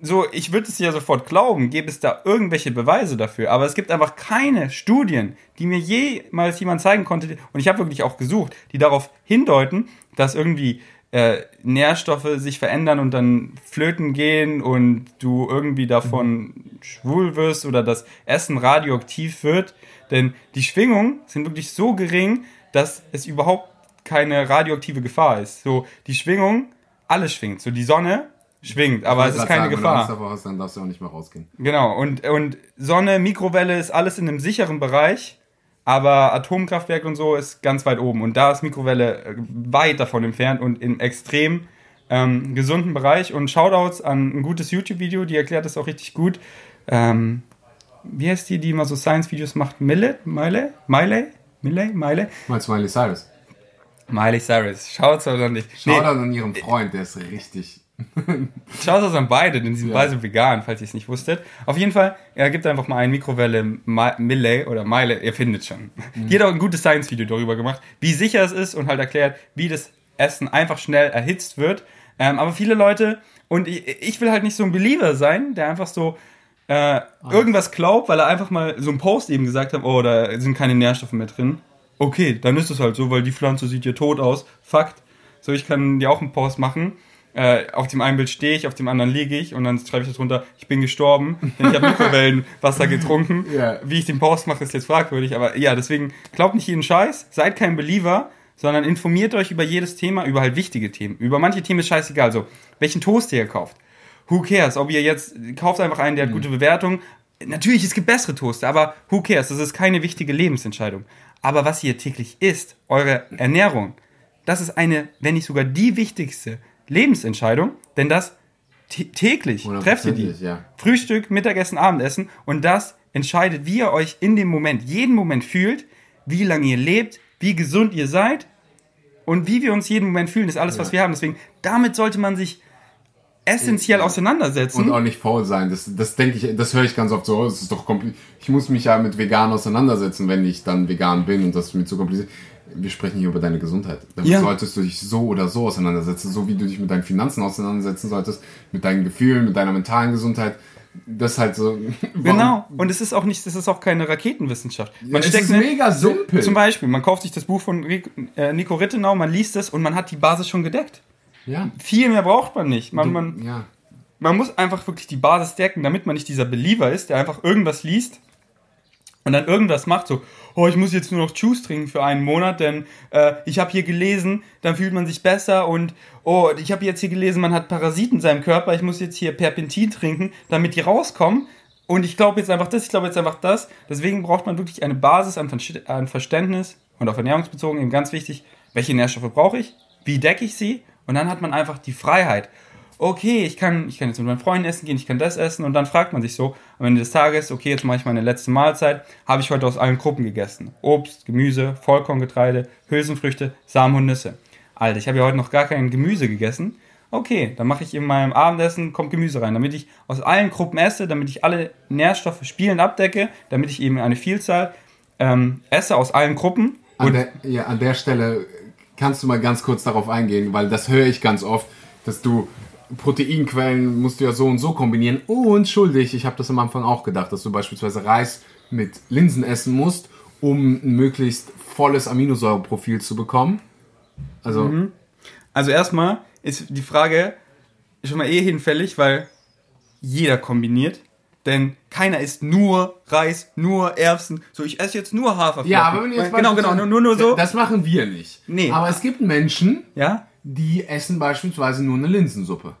so, ich würde es ja sofort glauben, gäbe es da irgendwelche Beweise dafür, aber es gibt einfach keine Studien, die mir jemals jemand zeigen konnte, und ich habe wirklich auch gesucht, die darauf hindeuten, dass irgendwie äh, Nährstoffe sich verändern und dann flöten gehen und du irgendwie davon schwul wirst oder das Essen radioaktiv wird. Denn die Schwingungen sind wirklich so gering, dass es überhaupt keine radioaktive Gefahr ist. So, die Schwingung, alles schwingt. So, die Sonne schwingt, aber es ist keine sagen, Gefahr. Wenn du Angst davor hast, dann darfst du auch nicht mehr rausgehen. Genau, und, und Sonne, Mikrowelle ist alles in einem sicheren Bereich, aber Atomkraftwerk und so ist ganz weit oben. Und da ist Mikrowelle äh, weit davon entfernt und im extrem ähm, gesunden Bereich. Und Shoutouts an ein gutes YouTube-Video, die erklärt das auch richtig gut. Ähm, wie heißt die, die immer so Science-Videos macht? Mille? Meile? Meile? Mille? Meile? Meinst du Miley Cyrus? Miley Cyrus. Shoutouts an dich. Schau dann an ihren Freund, der ist richtig. Shoutouts an beide, denn sie sind Ja. beide vegan, falls ihr es nicht wusstet. Auf jeden Fall, ja, gebt einfach mal ein Mikrowelle Mi- Mille oder Meile, ihr findet schon. Die hat auch ein gutes Science-Video darüber gemacht, wie sicher es ist und halt erklärt, wie das Essen einfach schnell erhitzt wird. Ähm, aber viele Leute, und ich, ich will halt nicht so ein Believer sein, der einfach so äh, irgendwas glaubt, weil er einfach mal so einen Post eben gesagt hat, oh, da sind keine Nährstoffe mehr drin. Okay, dann ist es halt so, weil die Pflanze sieht ja tot aus. Fakt. So, ich kann dir auch einen Post machen. Äh, auf dem einen Bild stehe ich, auf dem anderen liege ich und dann schreibe ich darunter, ich bin gestorben, denn ich habe Mikrowellenwasser getrunken. *laughs* Ja. Wie ich den Post mache, ist jetzt fragwürdig, aber ja, deswegen glaubt nicht jeden Scheiß, seid kein Believer, sondern informiert euch über jedes Thema, über halt wichtige Themen. Über manche Themen ist scheißegal, so, welchen Toast ihr kauft. Who cares, ob ihr jetzt, kauft einfach einen, der hat gute Bewertung. Natürlich, es gibt bessere Toaster, aber who cares, das ist keine wichtige Lebensentscheidung. Aber was ihr täglich isst, eure Ernährung, das ist eine, wenn nicht sogar die wichtigste Lebensentscheidung, denn das tä- täglich trefft ihr die. Ja. Frühstück, Mittagessen, Abendessen und das entscheidet, wie ihr euch in dem Moment, jeden Moment fühlt, wie lange ihr lebt, wie gesund ihr seid und wie wir uns jeden Moment fühlen, ist alles, was wir haben. Deswegen, damit sollte man sich essentiell auseinandersetzen. Und auch nicht faul sein. Das, das denke ich, das höre ich ganz oft so. Es ist doch kompliziert. Ich muss mich ja mit vegan auseinandersetzen, wenn ich dann vegan bin und das ist mir zu kompliziert. Wir sprechen hier über deine Gesundheit. Damit Ja. solltest du dich so oder so auseinandersetzen, so wie du dich mit deinen Finanzen auseinandersetzen solltest, mit deinen Gefühlen, mit deiner mentalen Gesundheit. Das ist halt so. *laughs* Genau. Und es ist auch nicht, es ist auch keine Raketenwissenschaft. Man es steckt ist ne- mega simpel. Zum Beispiel, man kauft sich das Buch von äh, Nico Rittenau, man liest es und man hat die Basis schon gedeckt. Ja. Viel mehr braucht man nicht. Man, man, ja. man muss einfach wirklich die Basis decken, damit man nicht dieser Believer ist, der einfach irgendwas liest und dann irgendwas macht, so, oh, ich muss jetzt nur noch Juice trinken für einen Monat, denn äh, ich habe hier gelesen, dann fühlt man sich besser und oh, ich habe jetzt hier gelesen, man hat Parasiten in seinem Körper, ich muss jetzt hier Perpentin trinken, damit die rauskommen. Und ich glaube jetzt einfach das, ich glaube jetzt einfach das. Deswegen braucht man wirklich eine Basis an, an Verständnis und auf ernährungsbezogen. Eben ganz wichtig, welche Nährstoffe brauche ich, wie decke ich sie? Und dann hat man einfach die Freiheit okay, ich kann, ich kann jetzt mit meinen Freunden essen gehen, ich kann das essen und dann fragt man sich so am Ende des Tages, okay, jetzt mache ich meine letzte Mahlzeit, habe ich heute aus allen Gruppen gegessen. Obst, Gemüse, Vollkorngetreide, Hülsenfrüchte, Samen und Nüsse. Alter, ich habe ja heute noch gar kein Gemüse gegessen. Okay, dann mache ich in meinem Abendessen, kommt Gemüse rein, damit ich aus allen Gruppen esse, damit ich alle Nährstoffe spielend abdecke, damit ich eben eine Vielzahl ähm, esse aus allen Gruppen. An der, ja, an der Stelle kannst du mal ganz kurz darauf eingehen, weil das höre ich ganz oft, dass du Proteinquellen musst du ja so und so kombinieren. Und schuldig, ich habe das am Anfang auch gedacht, dass du beispielsweise Reis mit Linsen essen musst, um ein möglichst volles Aminosäureprofil zu bekommen. Also, Also erstmal ist die Frage schon mal eh hinfällig, weil jeder kombiniert. Denn keiner isst nur Reis, nur Erbsen. So, ich esse jetzt nur Haferflocken. ja, aber wenn jetzt Genau, genau, nur, nur, nur so. Das machen wir nicht. Nee. Aber es gibt Menschen, ja? die essen beispielsweise nur eine Linsensuppe.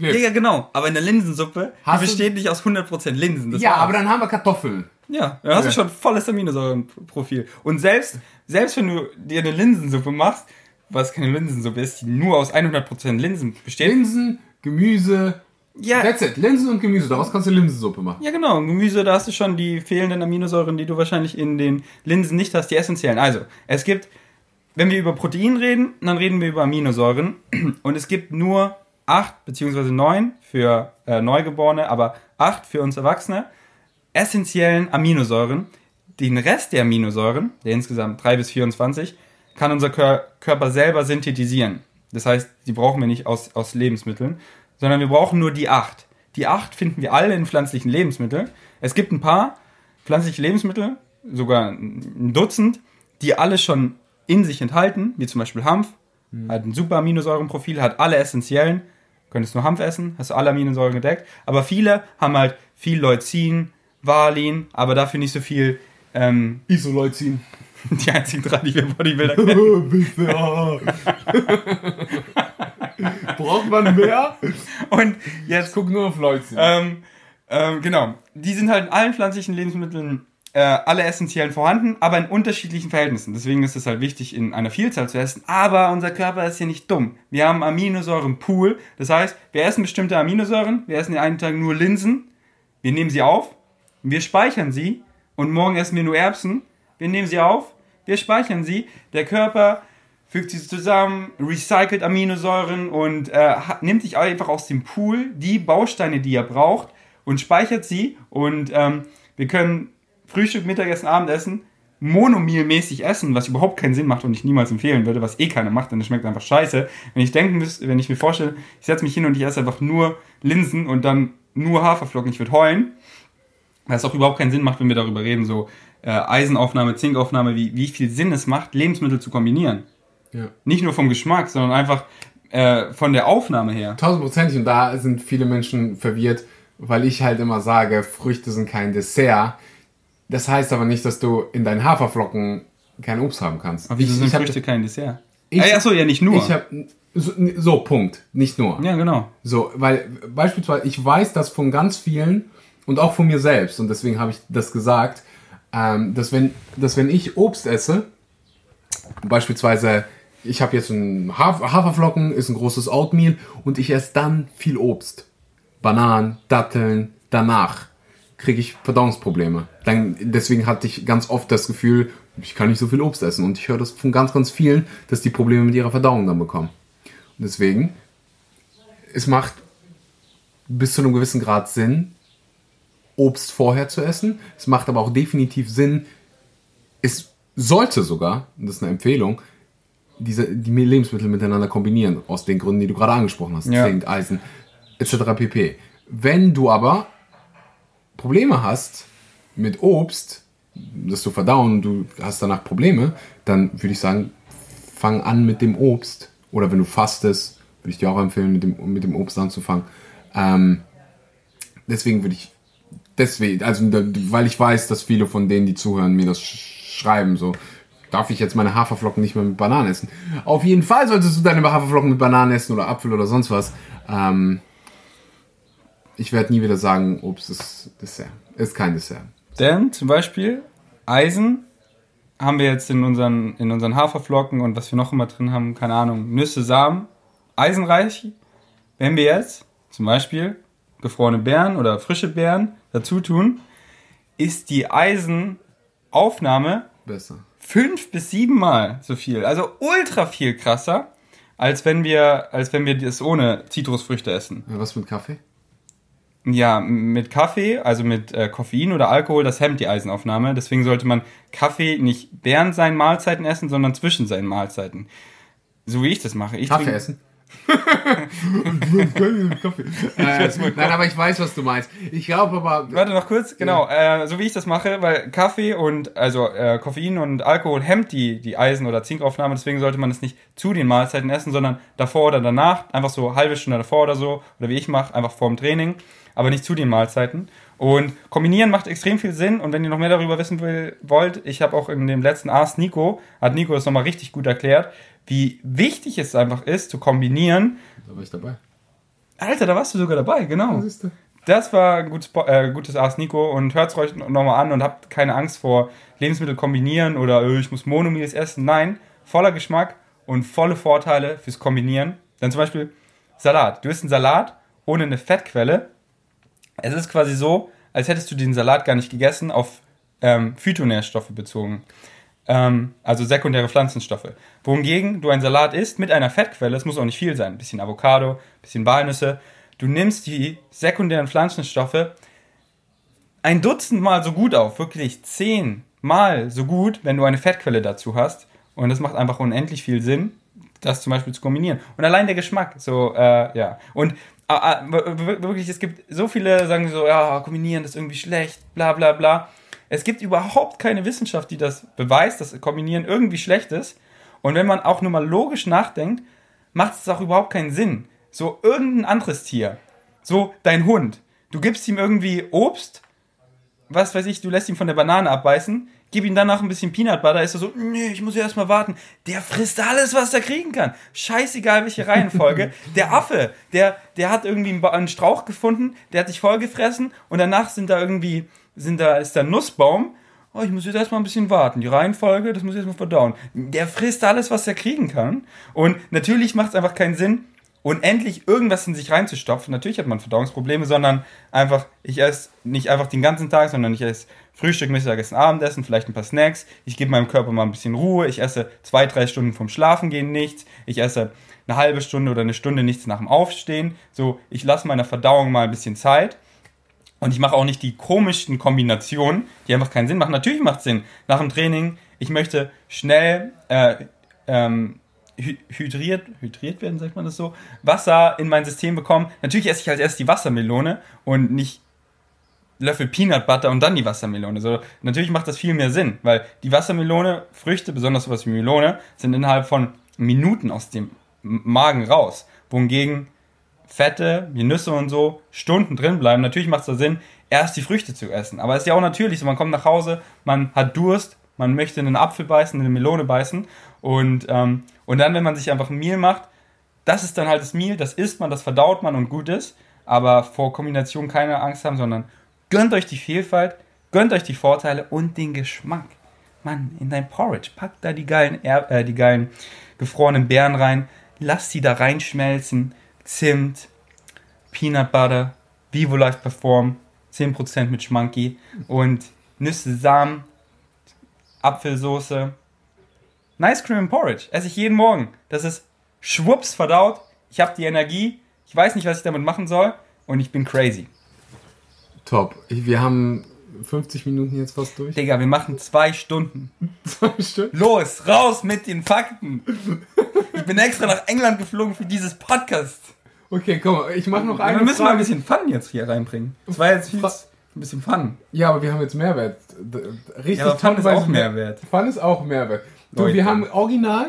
Ja, ja, genau. Aber in der Linsensuppe, die Hast du- besteht nicht aus 100% Linsen. Ja, war's. aber dann haben wir Kartoffeln. Ja, dann hast Ja. du schon volles Aminosäurenprofil. Und selbst, selbst wenn du dir eine Linsensuppe machst, was keine Linsensuppe ist, die nur aus 100% Linsen besteht. Linsen, Gemüse, ja, That's it. Linsen und Gemüse. Daraus kannst du Linsensuppe machen. Ja, genau. Gemüse, da hast du schon die fehlenden Aminosäuren, die du wahrscheinlich in den Linsen nicht hast, die essentiellen. Also, es gibt, wenn wir über Protein reden, dann reden wir über Aminosäuren. Und es gibt nur acht beziehungsweise neun für äh, Neugeborene, aber acht für uns Erwachsene essentiellen Aminosäuren. Den Rest der Aminosäuren, der insgesamt drei bis 24, kann unser Kör Körper selber synthetisieren. Das heißt, die brauchen wir nicht aus, aus Lebensmitteln, sondern wir brauchen nur die acht. Die acht finden wir alle in pflanzlichen Lebensmitteln. Es gibt ein paar pflanzliche Lebensmittel, sogar ein Dutzend, die alle schon in sich enthalten, wie zum Beispiel Hanf, mhm. hat ein super Aminosäurenprofil, hat alle essentiellen. Könntest nur Hanf essen, hast du alle Aminosäuren gedeckt. Aber viele haben halt viel Leucin, Valin, aber dafür nicht so viel ähm, Isoleucin. *laughs* Die einzigen drei, die wir Bodybuilder *laughs* kennen. *laughs* Braucht man mehr? Und jetzt guck nur auf Leucin. Ähm, ähm, genau. Die sind halt in allen pflanzlichen Lebensmitteln äh, alle essentiellen vorhanden, aber in unterschiedlichen Verhältnissen. Deswegen ist es halt wichtig, in einer Vielzahl zu essen. Aber unser Körper ist ja nicht dumm. Wir haben Aminosäurenpool. Das heißt, wir essen bestimmte Aminosäuren. Wir essen den einen Tag nur Linsen. Wir nehmen sie auf. Wir speichern sie. Und morgen essen wir nur Erbsen. Wir nehmen sie auf. Wir speichern sie. Der Körper fügt sie zusammen, recycelt Aminosäuren und äh, nimmt sich einfach aus dem Pool die Bausteine, die er braucht und speichert sie. Und ähm, wir können Frühstück, Mittagessen, Abendessen monomilmäßig essen, was überhaupt keinen Sinn macht und ich niemals empfehlen würde, was eh keiner macht, denn es schmeckt einfach scheiße. Wenn ich denken müsste, wenn ich mir vorstelle, ich setze mich hin und ich esse einfach nur Linsen und dann nur Haferflocken, ich würde heulen. Was auch überhaupt keinen Sinn macht, wenn wir darüber reden, so äh, Eisenaufnahme, Zinkaufnahme, wie, wie viel Sinn es macht, Lebensmittel zu kombinieren. Ja. Nicht nur vom Geschmack, sondern einfach äh, von der Aufnahme her. Tausendprozentig und da sind viele Menschen verwirrt, weil ich halt immer sage, Früchte sind kein Dessert das heißt aber nicht, dass du in deinen Haferflocken kein Obst haben kannst. Aber wieso sind ich Früchte kein Dessert? Ich, ah, achso, ja, nicht nur. Ich hab, so, so, Punkt. Nicht nur. Ja, genau. So, weil beispielsweise, ich weiß das von ganz vielen und auch von mir selbst, und deswegen habe ich das gesagt, ähm, dass, wenn, dass wenn ich Obst esse, beispielsweise, ich habe jetzt ein Haferflocken, ist ein großes Oatmeal und ich esse dann viel Obst. Bananen, Datteln, danach kriege ich Verdauungsprobleme. Dann, deswegen hatte ich ganz oft das Gefühl, ich kann nicht so viel Obst essen. Und ich höre das von ganz, ganz vielen, dass die Probleme mit ihrer Verdauung dann bekommen. Und deswegen, es macht bis zu einem gewissen Grad Sinn, Obst vorher zu essen. Es macht aber auch definitiv Sinn, es sollte sogar, das ist eine Empfehlung, diese, die Lebensmittel miteinander kombinieren, aus den Gründen, die du gerade angesprochen hast, ja. Zink, Eisen, etc. pp. Wenn du aber Probleme hast mit Obst, das du verdauen und du hast danach Probleme, dann würde ich sagen, fang an mit dem Obst. Oder wenn du fastest, würde ich dir auch empfehlen, mit dem, mit dem Obst anzufangen. Ähm, deswegen würde ich, deswegen, also weil ich weiß, dass viele von denen, die zuhören, mir das schreiben, so, darf ich jetzt meine Haferflocken nicht mehr mit Bananen essen? Auf jeden Fall solltest du deine Haferflocken mit Bananen essen oder Apfel oder sonst was. Ähm, ich werde nie wieder sagen, Obst ist Dessert. Ist kein Dessert. Denn zum Beispiel Eisen haben wir jetzt in unseren, in unseren Haferflocken und was wir noch immer drin haben, keine Ahnung, Nüsse, Samen, eisenreich. Wenn wir jetzt zum Beispiel gefrorene Beeren oder frische Beeren dazu tun, ist die Eisenaufnahme besser. Fünf bis sieben Mal so viel. Also ultra viel krasser, als wenn wir, als wenn wir das ohne Zitrusfrüchte essen. Ja, was mit Kaffee? Ja, mit Kaffee, also mit äh, Koffein oder Alkohol, das hemmt die Eisenaufnahme. Deswegen sollte man Kaffee nicht während seinen Mahlzeiten essen, sondern zwischen seinen Mahlzeiten. So wie ich das mache. Ich Kaffee essen? Kaffee. Äh, nein, aber ich weiß, was du meinst. Ich glaube aber. Warte noch kurz, genau. Ja. Äh, so wie ich das mache, weil Kaffee und also äh, Koffein und Alkohol hemmt die, die Eisen- oder Zinkaufnahme, deswegen sollte man es nicht zu den Mahlzeiten essen, sondern davor oder danach, einfach so halbe Stunde davor oder so, oder wie ich mache, einfach vor dem Training aber nicht zu den Mahlzeiten. Und kombinieren macht extrem viel Sinn. Und wenn ihr noch mehr darüber wissen will, wollt, ich habe auch in dem letzten Ask Nico, hat Nico das nochmal richtig gut erklärt, wie wichtig es einfach ist, zu kombinieren. Da war ich dabei. Alter, da warst du sogar dabei, genau. Das war ein gutes, äh, gutes Ask Nico und hört es euch nochmal an und habt keine Angst vor Lebensmittel kombinieren oder äh, ich muss Monomils essen. Nein, voller Geschmack und volle Vorteile fürs Kombinieren. Dann zum Beispiel Salat. Du isst einen Salat ohne eine Fettquelle es ist quasi so, als hättest du den Salat gar nicht gegessen, auf ähm, Phytonährstoffe bezogen. Ähm, also sekundäre Pflanzenstoffe. Wohingegen du einen Salat isst mit einer Fettquelle, es muss auch nicht viel sein, ein bisschen Avocado, ein bisschen Walnüsse. Du nimmst die sekundären Pflanzenstoffe ein Dutzend Mal so gut auf, wirklich zehn Mal so gut, wenn du eine Fettquelle dazu hast. Und das macht einfach unendlich viel Sinn, das zum Beispiel zu kombinieren. Und allein der Geschmack, so, äh, ja. Und wirklich, es gibt so viele, sagen so, ja, kombinieren, ist irgendwie schlecht, bla bla bla. Es gibt überhaupt keine Wissenschaft, die das beweist, dass Kombinieren irgendwie schlecht ist. Und wenn man auch nur mal logisch nachdenkt, macht es auch überhaupt keinen Sinn. So irgendein anderes Tier, so dein Hund, du gibst ihm irgendwie Obst, was weiß ich, du lässt ihn von der Banane abbeißen, gib ihm danach ein bisschen Peanut Butter, ist er so, nee, ich muss ja erstmal warten. Der frisst alles, was er kriegen kann. Scheißegal, welche Reihenfolge. *laughs* der Affe, der, der hat irgendwie einen Strauch gefunden, der hat dich vollgefressen und danach sind da irgendwie, sind da, ist da ein Nussbaum. Oh, ich muss jetzt erstmal ein bisschen warten. Die Reihenfolge, das muss ich erstmal verdauen. Der frisst alles, was er kriegen kann. Und natürlich macht es einfach keinen Sinn, unendlich irgendwas in sich reinzustopfen. Natürlich hat man Verdauungsprobleme, sondern einfach, ich esse nicht einfach den ganzen Tag, sondern ich esse Frühstück, Mittagessen, Abendessen, vielleicht ein paar Snacks. Ich gebe meinem Körper mal ein bisschen Ruhe. Ich esse zwei, drei Stunden vom Schlafengehen nichts. Ich esse eine halbe Stunde oder eine Stunde nichts nach dem Aufstehen. So, ich lasse meiner Verdauung mal ein bisschen Zeit. Und ich mache auch nicht die komischsten Kombinationen, die einfach keinen Sinn machen. Natürlich macht es Sinn. Nach dem Training, ich möchte schnell äh, ähm, hydriert, hydriert werden, sagt man das so, Wasser in mein System bekommen. Natürlich esse ich als erstes die Wassermelone und nicht Löffel Peanut Butter und dann die Wassermelone. So, natürlich macht das viel mehr Sinn, weil die Wassermelone, Früchte, besonders sowas wie Melone, sind innerhalb von Minuten aus dem Magen raus. Wohingegen Fette, wie Nüsse und so, Stunden drin bleiben. Natürlich macht es da Sinn, erst die Früchte zu essen. Aber es ist ja auch natürlich so, man kommt nach Hause, man hat Durst, man möchte einen Apfel beißen, eine Melone beißen und, ähm, und dann, wenn man sich einfach ein Meal macht, das ist dann halt das Meal, das isst man, das verdaut man und gut ist. Aber vor Kombination keine Angst haben, sondern gönnt euch die Vielfalt, gönnt euch die Vorteile und den Geschmack. Mann, in dein Porridge, packt da die geilen, äh, die geilen gefrorenen Beeren rein, lasst die da reinschmelzen, Zimt, Peanut Butter, Vivo Life Perform, 10% mit Schmanky und Nüsse, Samen, Apfelsoße. Nice Cream and Porridge. Esse ich jeden Morgen. Das ist schwupps verdaut. Ich habe die Energie. Ich weiß nicht, was ich damit machen soll. Und ich bin crazy. Top. Wir haben 50 Minuten jetzt fast durch. Digga, wir machen zwei Stunden. zwei Stunden? Los, raus mit den Fakten. Ich bin extra nach England geflogen für dieses Podcast. Okay, komm, ich mach noch eine. Wir müssen Frage. mal ein bisschen Fun jetzt hier reinbringen. Das war jetzt viel, ein bisschen Fun. Ja, aber wir haben jetzt Mehrwert. Richtig ja, Fun ist auch Mehrwert. Fun ist auch Mehrwert. Du, Leute. wir haben original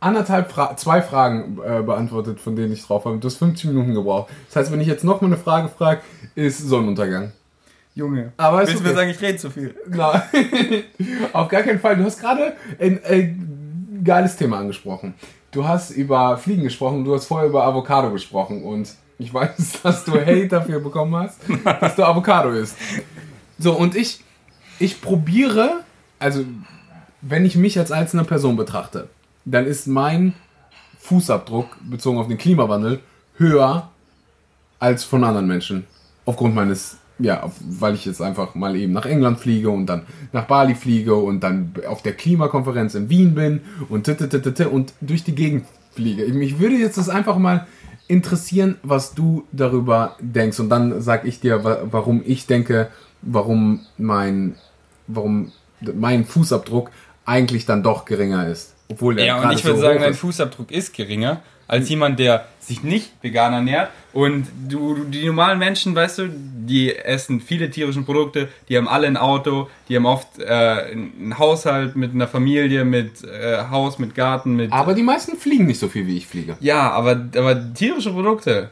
anderthalb Fra zwei Fragen äh, beantwortet, von denen ich drauf habe. Du hast 50 Minuten gebraucht. Das heißt, wenn ich jetzt noch mal eine Frage frage, ist Sonnenuntergang. Junge. Aber Willst du mir sagen, ich rede zu viel? Nein. *laughs* Auf gar keinen Fall. Du hast gerade ein, ein geiles Thema angesprochen. Du hast über Fliegen gesprochen, du hast vorher über Avocado gesprochen und ich weiß, *laughs* dass du Hate dafür bekommen hast, dass du Avocado isst. So, und ich, ich probiere, also wenn ich mich als einzelne Person betrachte, dann ist mein Fußabdruck bezogen auf den Klimawandel höher als von anderen Menschen. Aufgrund meines, ja, weil ich jetzt einfach mal eben nach England fliege und dann nach Bali fliege und dann auf der Klimakonferenz in Wien bin und und durch die Gegend fliege. Mich würde jetzt das einfach mal interessieren, was du darüber denkst und dann sag ich dir, warum ich denke, warum mein, warum mein Fußabdruck eigentlich dann doch geringer ist. Obwohl der Ja, und ich würde so sagen, dein Fußabdruck ist geringer als jemand, der sich nicht vegan ernährt. Und du, die normalen Menschen, weißt du, die essen viele tierische Produkte, die haben alle ein Auto, die haben oft äh, einen Haushalt mit einer Familie, mit äh, Haus, mit Garten, mit. Aber die meisten fliegen nicht so viel, wie ich fliege. Ja, aber, aber tierische Produkte,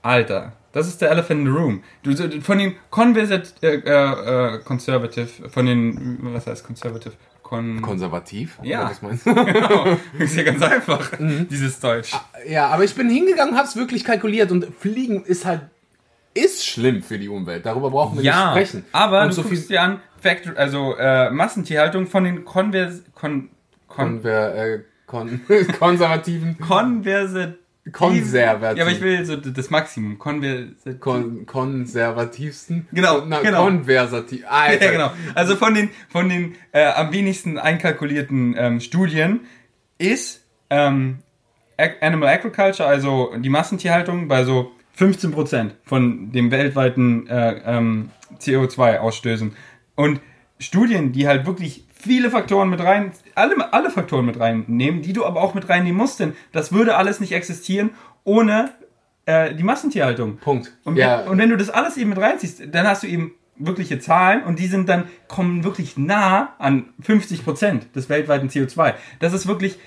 Alter. Das ist der Elephant in the Room. Du, von den Conversat, äh, äh, Conservative, von den, was heißt Conservative? Kon Konservativ? Ja. Was meinst du? *laughs* genau. Ist ja ganz einfach, mhm. dieses Deutsch. Ah, ja, aber ich bin hingegangen, hab's wirklich kalkuliert und Fliegen ist halt ist schlimm für die Umwelt. Darüber brauchen wir ja, nicht sprechen. Aber und du so guckst dir an, Factory, also äh, Massentierhaltung von den Konvers kon, kon, Konver, äh, kon *laughs* konservativen Konverse Konservativ. Ja, aber ich will so das Maximum. Konversativ. Kon konservativsten? Genau, Na, genau. Konversativ. *laughs* Alter. Ja, genau. Also von den, von den äh, am wenigsten einkalkulierten ähm, Studien ist ähm, Animal Agriculture, also die Massentierhaltung, bei so 15% von dem weltweiten äh, ähm, CO2-Ausstößen. Und Studien, die halt wirklich viele Faktoren mit rein, alle, alle Faktoren mit reinnehmen, die du aber auch mit reinnehmen musst, denn das würde alles nicht existieren ohne äh, die Massentierhaltung. Punkt. Und, Ja. wenn, und wenn du das alles eben mit reinziehst, dann hast du eben wirkliche Zahlen und die sind dann, kommen wirklich nah an 50 Prozent des weltweiten CO2. Das ist wirklich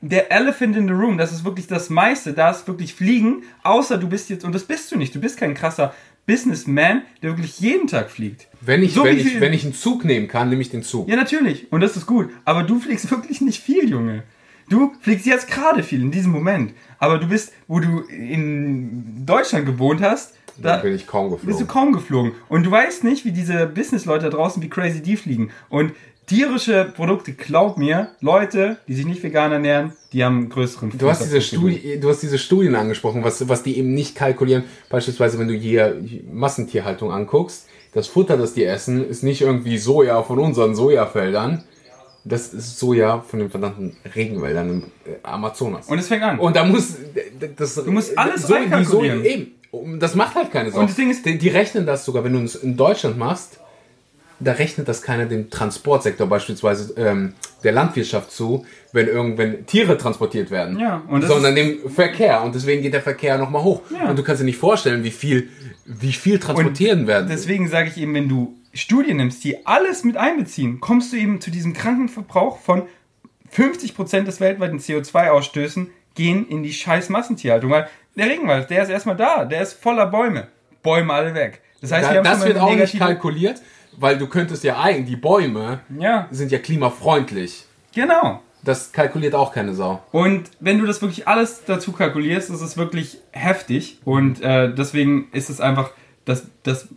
der Elephant in the Room, das ist wirklich das meiste, da ist wirklich Fliegen, außer du bist jetzt, und das bist du nicht, du bist kein krasser Businessman, der wirklich jeden Tag fliegt. Wenn ich, So wenn, ich, wenn ich einen Zug nehmen kann, nehme ich den Zug. Ja, natürlich. Und das ist gut. Aber du fliegst *laughs* wirklich nicht viel, Junge. Du fliegst jetzt gerade viel in diesem Moment. Aber du bist, wo du in Deutschland gewohnt hast, Da bin ich kaum bist du geflogen. kaum geflogen. Und du weißt nicht, wie diese Businessleute da draußen, wie crazy die fliegen. Und tierische Produkte, glaub mir, Leute, die sich nicht vegan ernähren, die haben einen größeren Du hast, diese. Studie, du hast diese Studien angesprochen, was, was die eben nicht kalkulieren. Beispielsweise, wenn du hier Massentierhaltung anguckst, das Futter, das die essen, ist nicht irgendwie Soja von unseren Sojafeldern. Das ist Soja von den verdammten Regenwäldern im äh, Amazonas. Und es fängt an. Und da muss das du musst alles einkalkulieren. eben. Um, Das macht halt keine Sau. Und das Ding ist- die, die rechnen das sogar, wenn du es in Deutschland machst, da rechnet das keiner dem Transportsektor beispielsweise ähm, der Landwirtschaft zu, wenn irgendwann Tiere transportiert werden, Ja, und sondern dem Verkehr und deswegen geht der Verkehr nochmal hoch. Ja. Und du kannst dir nicht vorstellen, wie viel, wie viel transportieren werden. Deswegen sage ich eben, wenn du Studien nimmst, die alles mit einbeziehen, kommst du eben zu diesem kranken Verbrauch von 50% des weltweiten CO2-Ausstößen gehen in die scheiß Massentierhaltung. Weil der Regenwald, der ist erstmal da, der ist voller Bäume. Bäume alle weg. Das heißt, Da- wir haben das wird auch nicht kalkuliert, weil du könntest ja eigentlich, die Bäume Ja, sind ja klimafreundlich. genau. Das kalkuliert auch keine Sau. Und wenn du das wirklich alles dazu kalkulierst, ist es wirklich heftig. Und äh, deswegen ist es einfach das, das,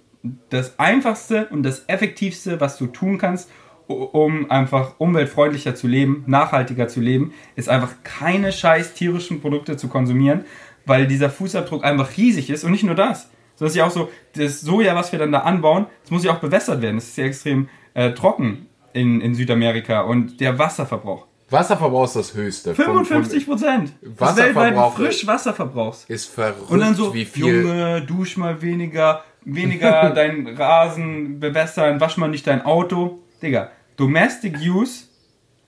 das Einfachste und das Effektivste, was du tun kannst, um einfach umweltfreundlicher zu leben, nachhaltiger zu leben, ist einfach keine scheiß tierischen Produkte zu konsumieren, weil dieser Fußabdruck einfach riesig ist. Und nicht nur das. So ist ja auch so, das Soja, was wir dann da anbauen, das muss ja auch bewässert werden. Das ist ja extrem äh, trocken in, in Südamerika. Und der Wasserverbrauch. Wasserverbrauch ist das höchste. Von- 55 Prozent Wasserverbrauch weltweiten Frischwasserverbrauchs. Ist verrückt, Und dann so, wie viel. Junge, dusch mal weniger, weniger *laughs* dein Rasen bewässern, wasch mal nicht dein Auto. Digga, Domestic Use,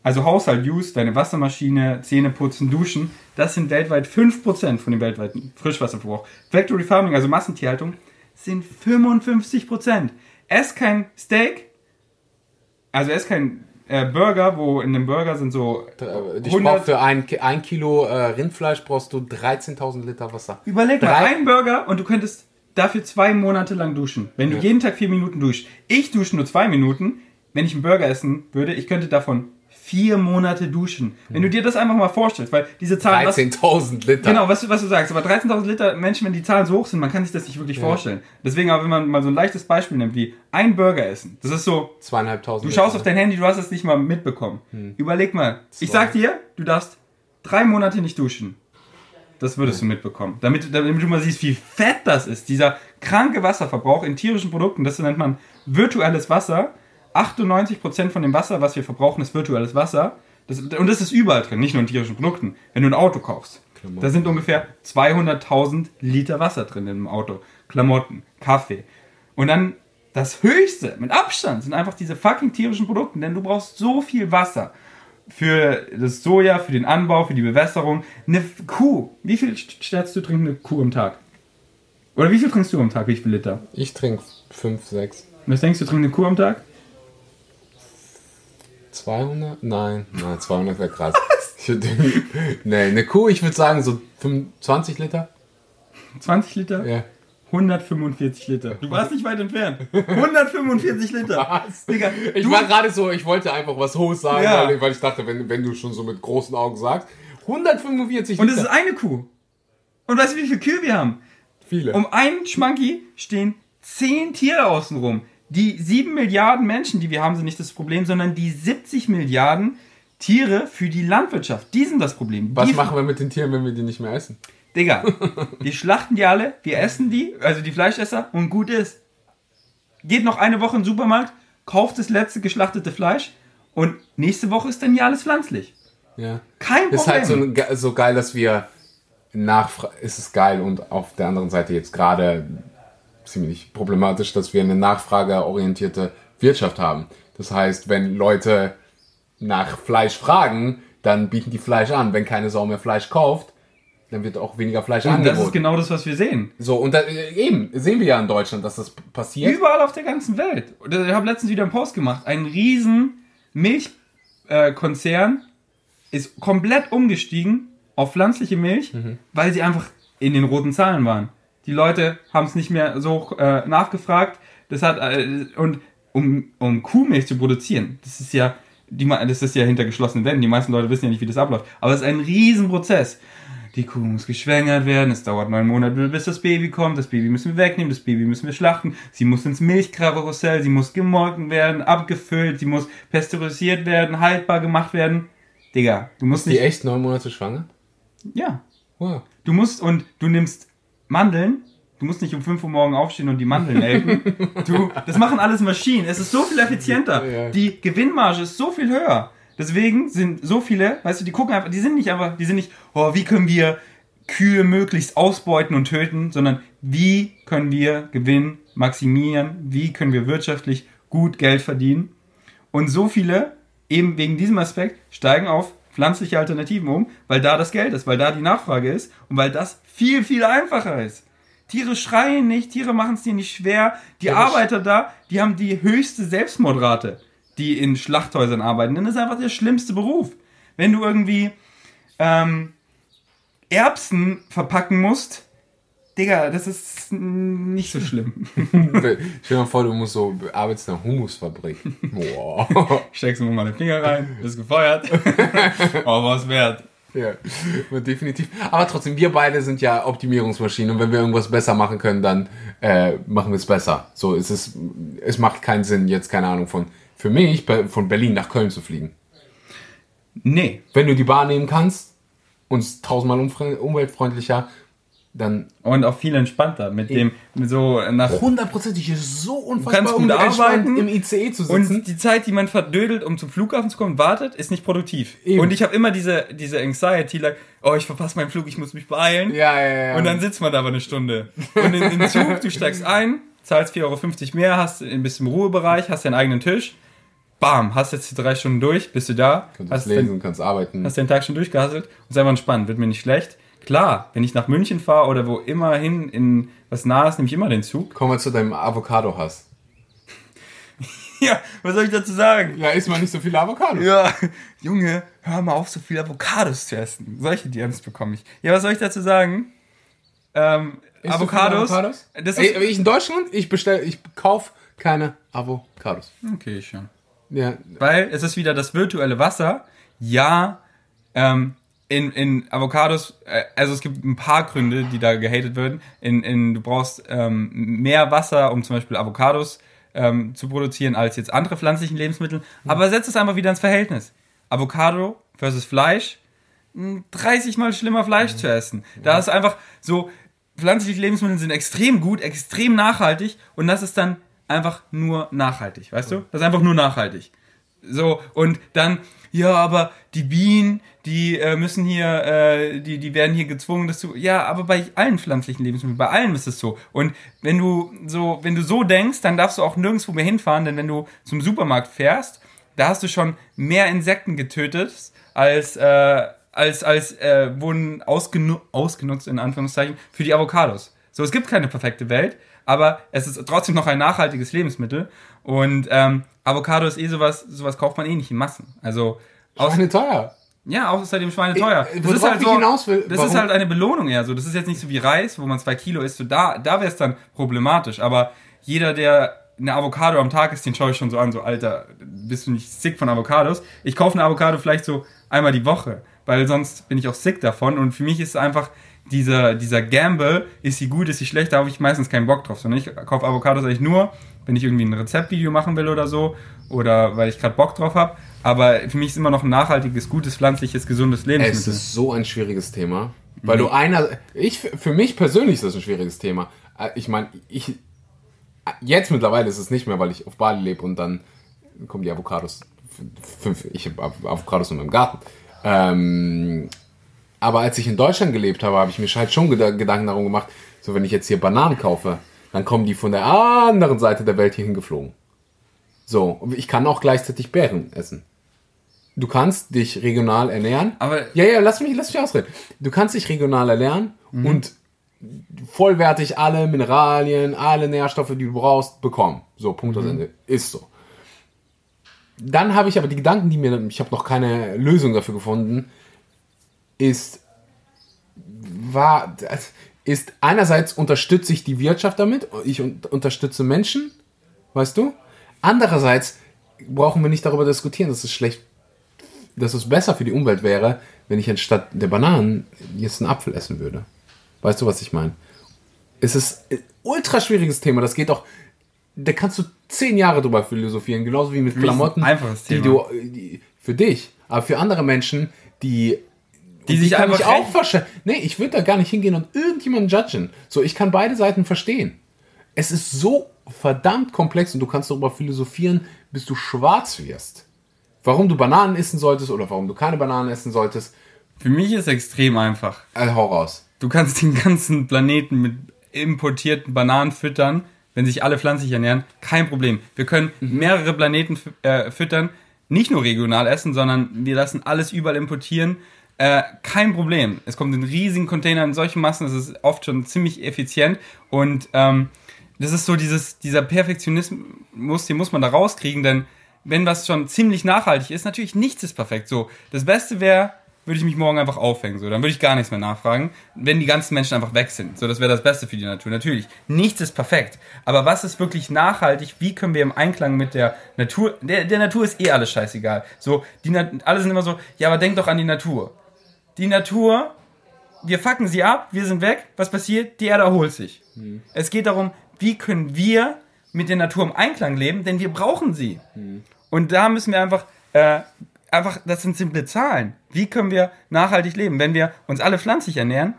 also Haushalt Use, deine Wassermaschine, Zähne putzen, duschen, das sind weltweit 5% von dem weltweiten Frischwasserverbrauch. Factory Farming, also Massentierhaltung, sind 55%. Ess kein Steak, also ess kein äh, Burger, wo in dem Burger sind so Äh, Ich 100 brauch für ein, ein Kilo äh, Rindfleisch brauchst du 13.000 Liter Wasser. Überleg mal, Drei- ein Burger und du könntest dafür zwei Monate lang duschen. Wenn du jeden Tag vier Minuten duschst. Ich dusche nur zwei Minuten. Wenn ich einen Burger essen würde, ich könnte davon vier Monate duschen. Wenn du dir das einfach mal vorstellst, weil diese Zahlen... was- 13.000 Liter. Genau, was, du- was du sagst, aber 13.000 Liter Menschen, wenn die Zahlen so hoch sind, man kann sich das nicht wirklich vorstellen. Deswegen aber, wenn man mal so ein leichtes Beispiel nimmt, wie ein Burger essen, das ist so, Zweieinhalbtausend Du schaust auf dein Handy, du hast es nicht mal mitbekommen. Hm. Überleg mal. Ich sag dir, du darfst drei Monate nicht duschen. Das würdest du mitbekommen. Damit, damit du mal siehst, wie fett das ist. Dieser kranke Wasserverbrauch in tierischen Produkten, das nennt man virtuelles Wasser. 98% von dem Wasser, was wir verbrauchen, ist virtuelles Wasser. Das, und das ist überall drin, nicht nur in tierischen Produkten. Wenn du ein Auto kaufst, da sind ungefähr 200.000 Liter Wasser drin im Auto. Klamotten, Kaffee. Und dann das Höchste, mit Abstand, sind einfach diese fucking tierischen Produkte, denn du brauchst so viel Wasser für das Soja, für den Anbau, für die Bewässerung. Eine Kuh, wie viel stellst du trinken eine Kuh am Tag? Oder wie viel trinkst du am Tag? Wie viel Liter? Ich trinke 5, 6. Was denkst du, trinkt eine Kuh am Tag? 200? Nein, nein 200 wäre krass. *laughs* Ich würd- nee, eine Kuh, ich würde sagen so 25 Liter. 20 Liter? Ja. 145 Liter. Du warst nicht weit entfernt. 145 Liter. *laughs* Was? Digga, Ich war gerade so, ich wollte einfach was Hohes sagen, Ja. weil, weil ich dachte, wenn, wenn du schon so mit großen Augen sagst, 145 und es ist Liter. eine Kuh. Und weißt du, wie viele Kühe wir haben? Viele. Um einen Schmanki stehen 10 Tiere außenrum. Die 7 Milliarden Menschen, die wir haben, sind nicht das Problem, sondern die 70 Milliarden Tiere für die Landwirtschaft. Die sind das Problem. was die machen wir mit den Tieren, wenn wir die nicht mehr essen? Digga, *laughs* wir schlachten die alle, wir essen die, also die Fleischesser, und gut ist. Geht noch eine Woche in den Supermarkt, kauft das letzte geschlachtete Fleisch und nächste Woche ist dann ja alles pflanzlich. Ja. Kein Problem. Ist halt so, so geil, dass wir Nachfrage, ist es geil und auf der anderen Seite jetzt gerade ziemlich problematisch, dass wir eine nachfrageorientierte Wirtschaft haben. Das heißt, wenn Leute nach Fleisch fragen, dann bieten die Fleisch an. Wenn keine Sau mehr Fleisch kauft, dann wird auch weniger Fleisch Und angeboten. das ist genau das, was wir sehen. so, und da, äh, eben, sehen wir ja in Deutschland, dass das passiert. Überall auf der ganzen Welt. Ich habe letztens wieder einen Post gemacht. Ein riesen Milchkonzern ist komplett umgestiegen auf pflanzliche Milch, weil sie einfach in den roten Zahlen waren. Die Leute haben es nicht mehr so äh, nachgefragt. Das hat äh, und um, um Kuhmilch zu produzieren, das ist ja die, das ist ja hinter geschlossenen Wänden. Die meisten Leute wissen ja nicht, wie das abläuft. Aber es ist ein Riesenprozess. Die Kuh muss geschwängert werden, es dauert neun Monate, bis das Baby kommt, das Baby müssen wir wegnehmen, das Baby müssen wir schlachten, sie muss ins Milchkarussell, sie muss gemolken werden, abgefüllt, sie muss pasteurisiert werden, haltbar gemacht werden. Digga, du musst Die nicht... echt neun Monate schwanger? Ja, Wow. du musst und du nimmst Mandeln, du musst nicht um 5 Uhr morgen aufstehen und die Mandeln melken. *laughs* Du, das machen alles Maschinen, es ist so viel effizienter. Ja. Die Gewinnmarge ist so viel höher. Deswegen sind so viele, weißt du, die gucken einfach, die sind nicht einfach, die sind nicht, oh, wie können wir Kühe möglichst ausbeuten und töten, sondern wie können wir Gewinn maximieren, wie können wir wirtschaftlich gut Geld verdienen. Und so viele, eben wegen diesem Aspekt, steigen auf pflanzliche Alternativen um, weil da das Geld ist, weil da die Nachfrage ist und weil das viel, viel einfacher ist. Tiere schreien nicht, Tiere machen es dir nicht schwer. Die Ja, Arbeiter da, die haben die höchste Selbstmordrate, die in Schlachthäusern arbeiten. Denn das ist einfach der schlimmste Beruf. Wenn du irgendwie ähm, Erbsen verpacken musst, Digga, das ist nicht so schlimm. *laughs* Stell dir mal vor, du musst so, arbeitest in einer Humusfabrik. Wow. *laughs* Steckst du mal den Finger rein, bist gefeuert. *laughs* oh, was wert. ja, definitiv. Aber trotzdem, wir beide sind ja Optimierungsmaschinen und wenn wir irgendwas besser machen können, dann äh, machen wir es besser. So, es ist, es macht keinen Sinn, jetzt, keine Ahnung, von, für mich, von Berlin nach Köln zu fliegen. Nee, Wenn du die Bahn nehmen kannst und es tausendmal umweltfreundlicher, dann und auch viel entspannter mit dem, mit so nach hundertprozentig ist so unfassbar gut arbeiten im ICE zu sitzen. Und die Zeit, die man verdödelt, um zum Flughafen zu kommen, wartet, ist nicht produktiv. Eben. Und ich habe immer diese, diese Anxiety, like, oh, ich verpasse meinen Flug, ich muss mich beeilen. ja, ja, ja. Und dann sitzt man da aber eine Stunde. Und in den *laughs* Zug, du steigst ein, zahlst 4,50 Euro mehr, hast ein bisschen im Ruhebereich, hast deinen eigenen Tisch. Bam, hast jetzt die drei Stunden durch, bist du da, kannst hast lesen, den, kannst arbeiten. hast den Tag schon durchgehasselt und ist einfach entspannt, wird mir nicht schlecht. Klar, wenn ich nach München fahre oder wo immer hin in was Nahes, nehme ich immer den Zug. Kommen wir zu deinem Avocado-Hass. *laughs* Ja, was soll ich dazu sagen? Ja, isst man nicht so viele Avocados. Ja, *laughs* Junge, hör mal auf, so viel Avocados zu essen. Solche DMs bekomme ich. Ja, was soll ich dazu sagen? Ähm, Avocados. viele Avocados? Das Ey, ist, aber ich in Deutschland, ich bestelle, ich kaufe keine Avocados. okay, schon. Ja, Weil es ist wieder das virtuelle Wasser. Ja, ähm, in, in Avocados, äh, also es gibt ein paar Gründe, die da gehatet werden. In, in, du brauchst ähm, mehr Wasser, um zum Beispiel Avocados ähm, zu produzieren, als jetzt andere pflanzlichen Lebensmittel. Aber setz es einfach wieder ins Verhältnis. Avocado versus Fleisch, mh, 30 mal schlimmer Fleisch zu essen. Da ist einfach so, pflanzliche Lebensmittel sind extrem gut, extrem nachhaltig und das ist dann einfach nur nachhaltig, weißt du? Das ist einfach nur nachhaltig. So, und dann, ja, aber die Bienen, die äh, müssen hier, äh, die, die werden hier gezwungen, das zu. Ja, aber bei allen pflanzlichen Lebensmitteln, bei allen ist es so. Und wenn du so, wenn du so denkst, dann darfst du auch nirgendwo mehr hinfahren, denn wenn du zum Supermarkt fährst, da hast du schon mehr Insekten getötet, als, äh, als, als äh, wurden ausgenu ausgenutzt, in Anführungszeichen, für die Avocados. So, es gibt keine perfekte Welt, aber es ist trotzdem noch ein nachhaltiges Lebensmittel. Und ähm, Avocado ist eh sowas, sowas kauft man eh nicht in Massen. Also, Schweine teuer. ja, außerdem Schweine teuer. äh, worauf ich hinaus will, das warum- ist halt eine Belohnung eher so. Das ist jetzt nicht so wie Reis, wo man zwei Kilo isst. So da, da wäre es dann problematisch. Aber jeder, der eine Avocado am Tag isst, den schaue ich schon so an, so Alter, bist du nicht sick von Avocados? Ich kaufe eine Avocado vielleicht so einmal die Woche, weil sonst bin ich auch sick davon. Und für mich ist es einfach dieser, dieser Gamble, ist sie gut, ist sie schlecht, da habe ich meistens keinen Bock drauf. Sondern ich kaufe Avocados eigentlich nur, wenn ich irgendwie ein Rezeptvideo machen will oder so. Oder weil ich gerade Bock drauf habe. Aber für mich ist immer noch ein nachhaltiges, gutes, pflanzliches, gesundes Es Lebensmittel. ist so ein schwieriges Thema. Weil du einer, ich, für mich persönlich ist das ein schwieriges Thema. Äh, Ich meine, ich, jetzt mittlerweile ist es nicht mehr, weil ich auf Bali lebe und dann kommen die Avocados, fünf, ich habe Avocados in meinem Garten. Ähm, aber als ich in Deutschland gelebt habe, habe ich mir halt schon Geda- Gedanken darum gemacht, so wenn ich jetzt hier Bananen kaufe, dann kommen die von der anderen Seite der Welt hier hingeflogen. So, ich kann auch gleichzeitig Beeren essen. Du kannst dich regional ernähren. Aber ja, ja, lass mich, lass mich ausreden. Du kannst dich regional ernähren mhm. und vollwertig alle Mineralien, alle Nährstoffe, die du brauchst, bekommen. So, Punkt mhm. Ende. Ist so. Dann habe ich aber die Gedanken, die mir, ich habe noch keine Lösung dafür gefunden, ist, war, ist einerseits unterstütze ich die Wirtschaft damit, ich unterstütze Menschen, weißt du? Andererseits brauchen wir nicht darüber diskutieren, dass es schlecht, dass es besser für die Umwelt wäre, wenn ich anstatt der Bananen jetzt einen Apfel essen würde. Weißt du, was ich meine? Es ist ein ultra schwieriges Thema. Das geht doch, da kannst du zehn Jahre drüber philosophieren, genauso wie mit Klamotten, die du die, für dich, aber für andere Menschen, die die sich einfach ich auch verstehen. Nee, ich würde da gar nicht hingehen und irgendjemanden judgen. So, ich kann beide Seiten verstehen. Es ist so verdammt komplex und du kannst darüber philosophieren, bis du schwarz wirst. Warum du Bananen essen solltest oder warum du keine Bananen essen solltest. Für mich ist es extrem einfach. Also hau raus. Du kannst den ganzen Planeten mit importierten Bananen füttern, wenn sich alle pflanzlich ernähren. Kein Problem. Wir können mhm. mehrere Planeten äh, füttern, nicht nur regional essen, sondern wir lassen alles überall importieren. Äh, kein Problem. Es kommt in riesigen Containern in solchen Massen, das ist oft schon ziemlich effizient und ähm, das ist so dieses, dieser Perfektionismus, den muss man da rauskriegen, denn wenn was schon ziemlich nachhaltig ist, natürlich nichts ist perfekt. So, das Beste wäre, würde ich mich morgen einfach aufhängen, so, dann würde ich gar nichts mehr nachfragen, wenn die ganzen Menschen einfach weg sind. So, das wäre das Beste für die Natur. Natürlich, nichts ist perfekt. Aber was ist wirklich nachhaltig? Wie können wir im Einklang mit der Natur, der, der Natur ist eh alles scheißegal. So, die, alle sind immer so, ja, aber denk doch an die Natur die Natur, wir fucken sie ab, wir sind weg, was passiert? Die Erde erholt sich. Mhm. Es geht darum, wie können wir mit der Natur im Einklang leben, denn wir brauchen sie. Mhm. Und da müssen wir einfach, äh, einfach, das sind simple Zahlen. Wie können wir nachhaltig leben? Wenn wir uns alle pflanzlich ernähren,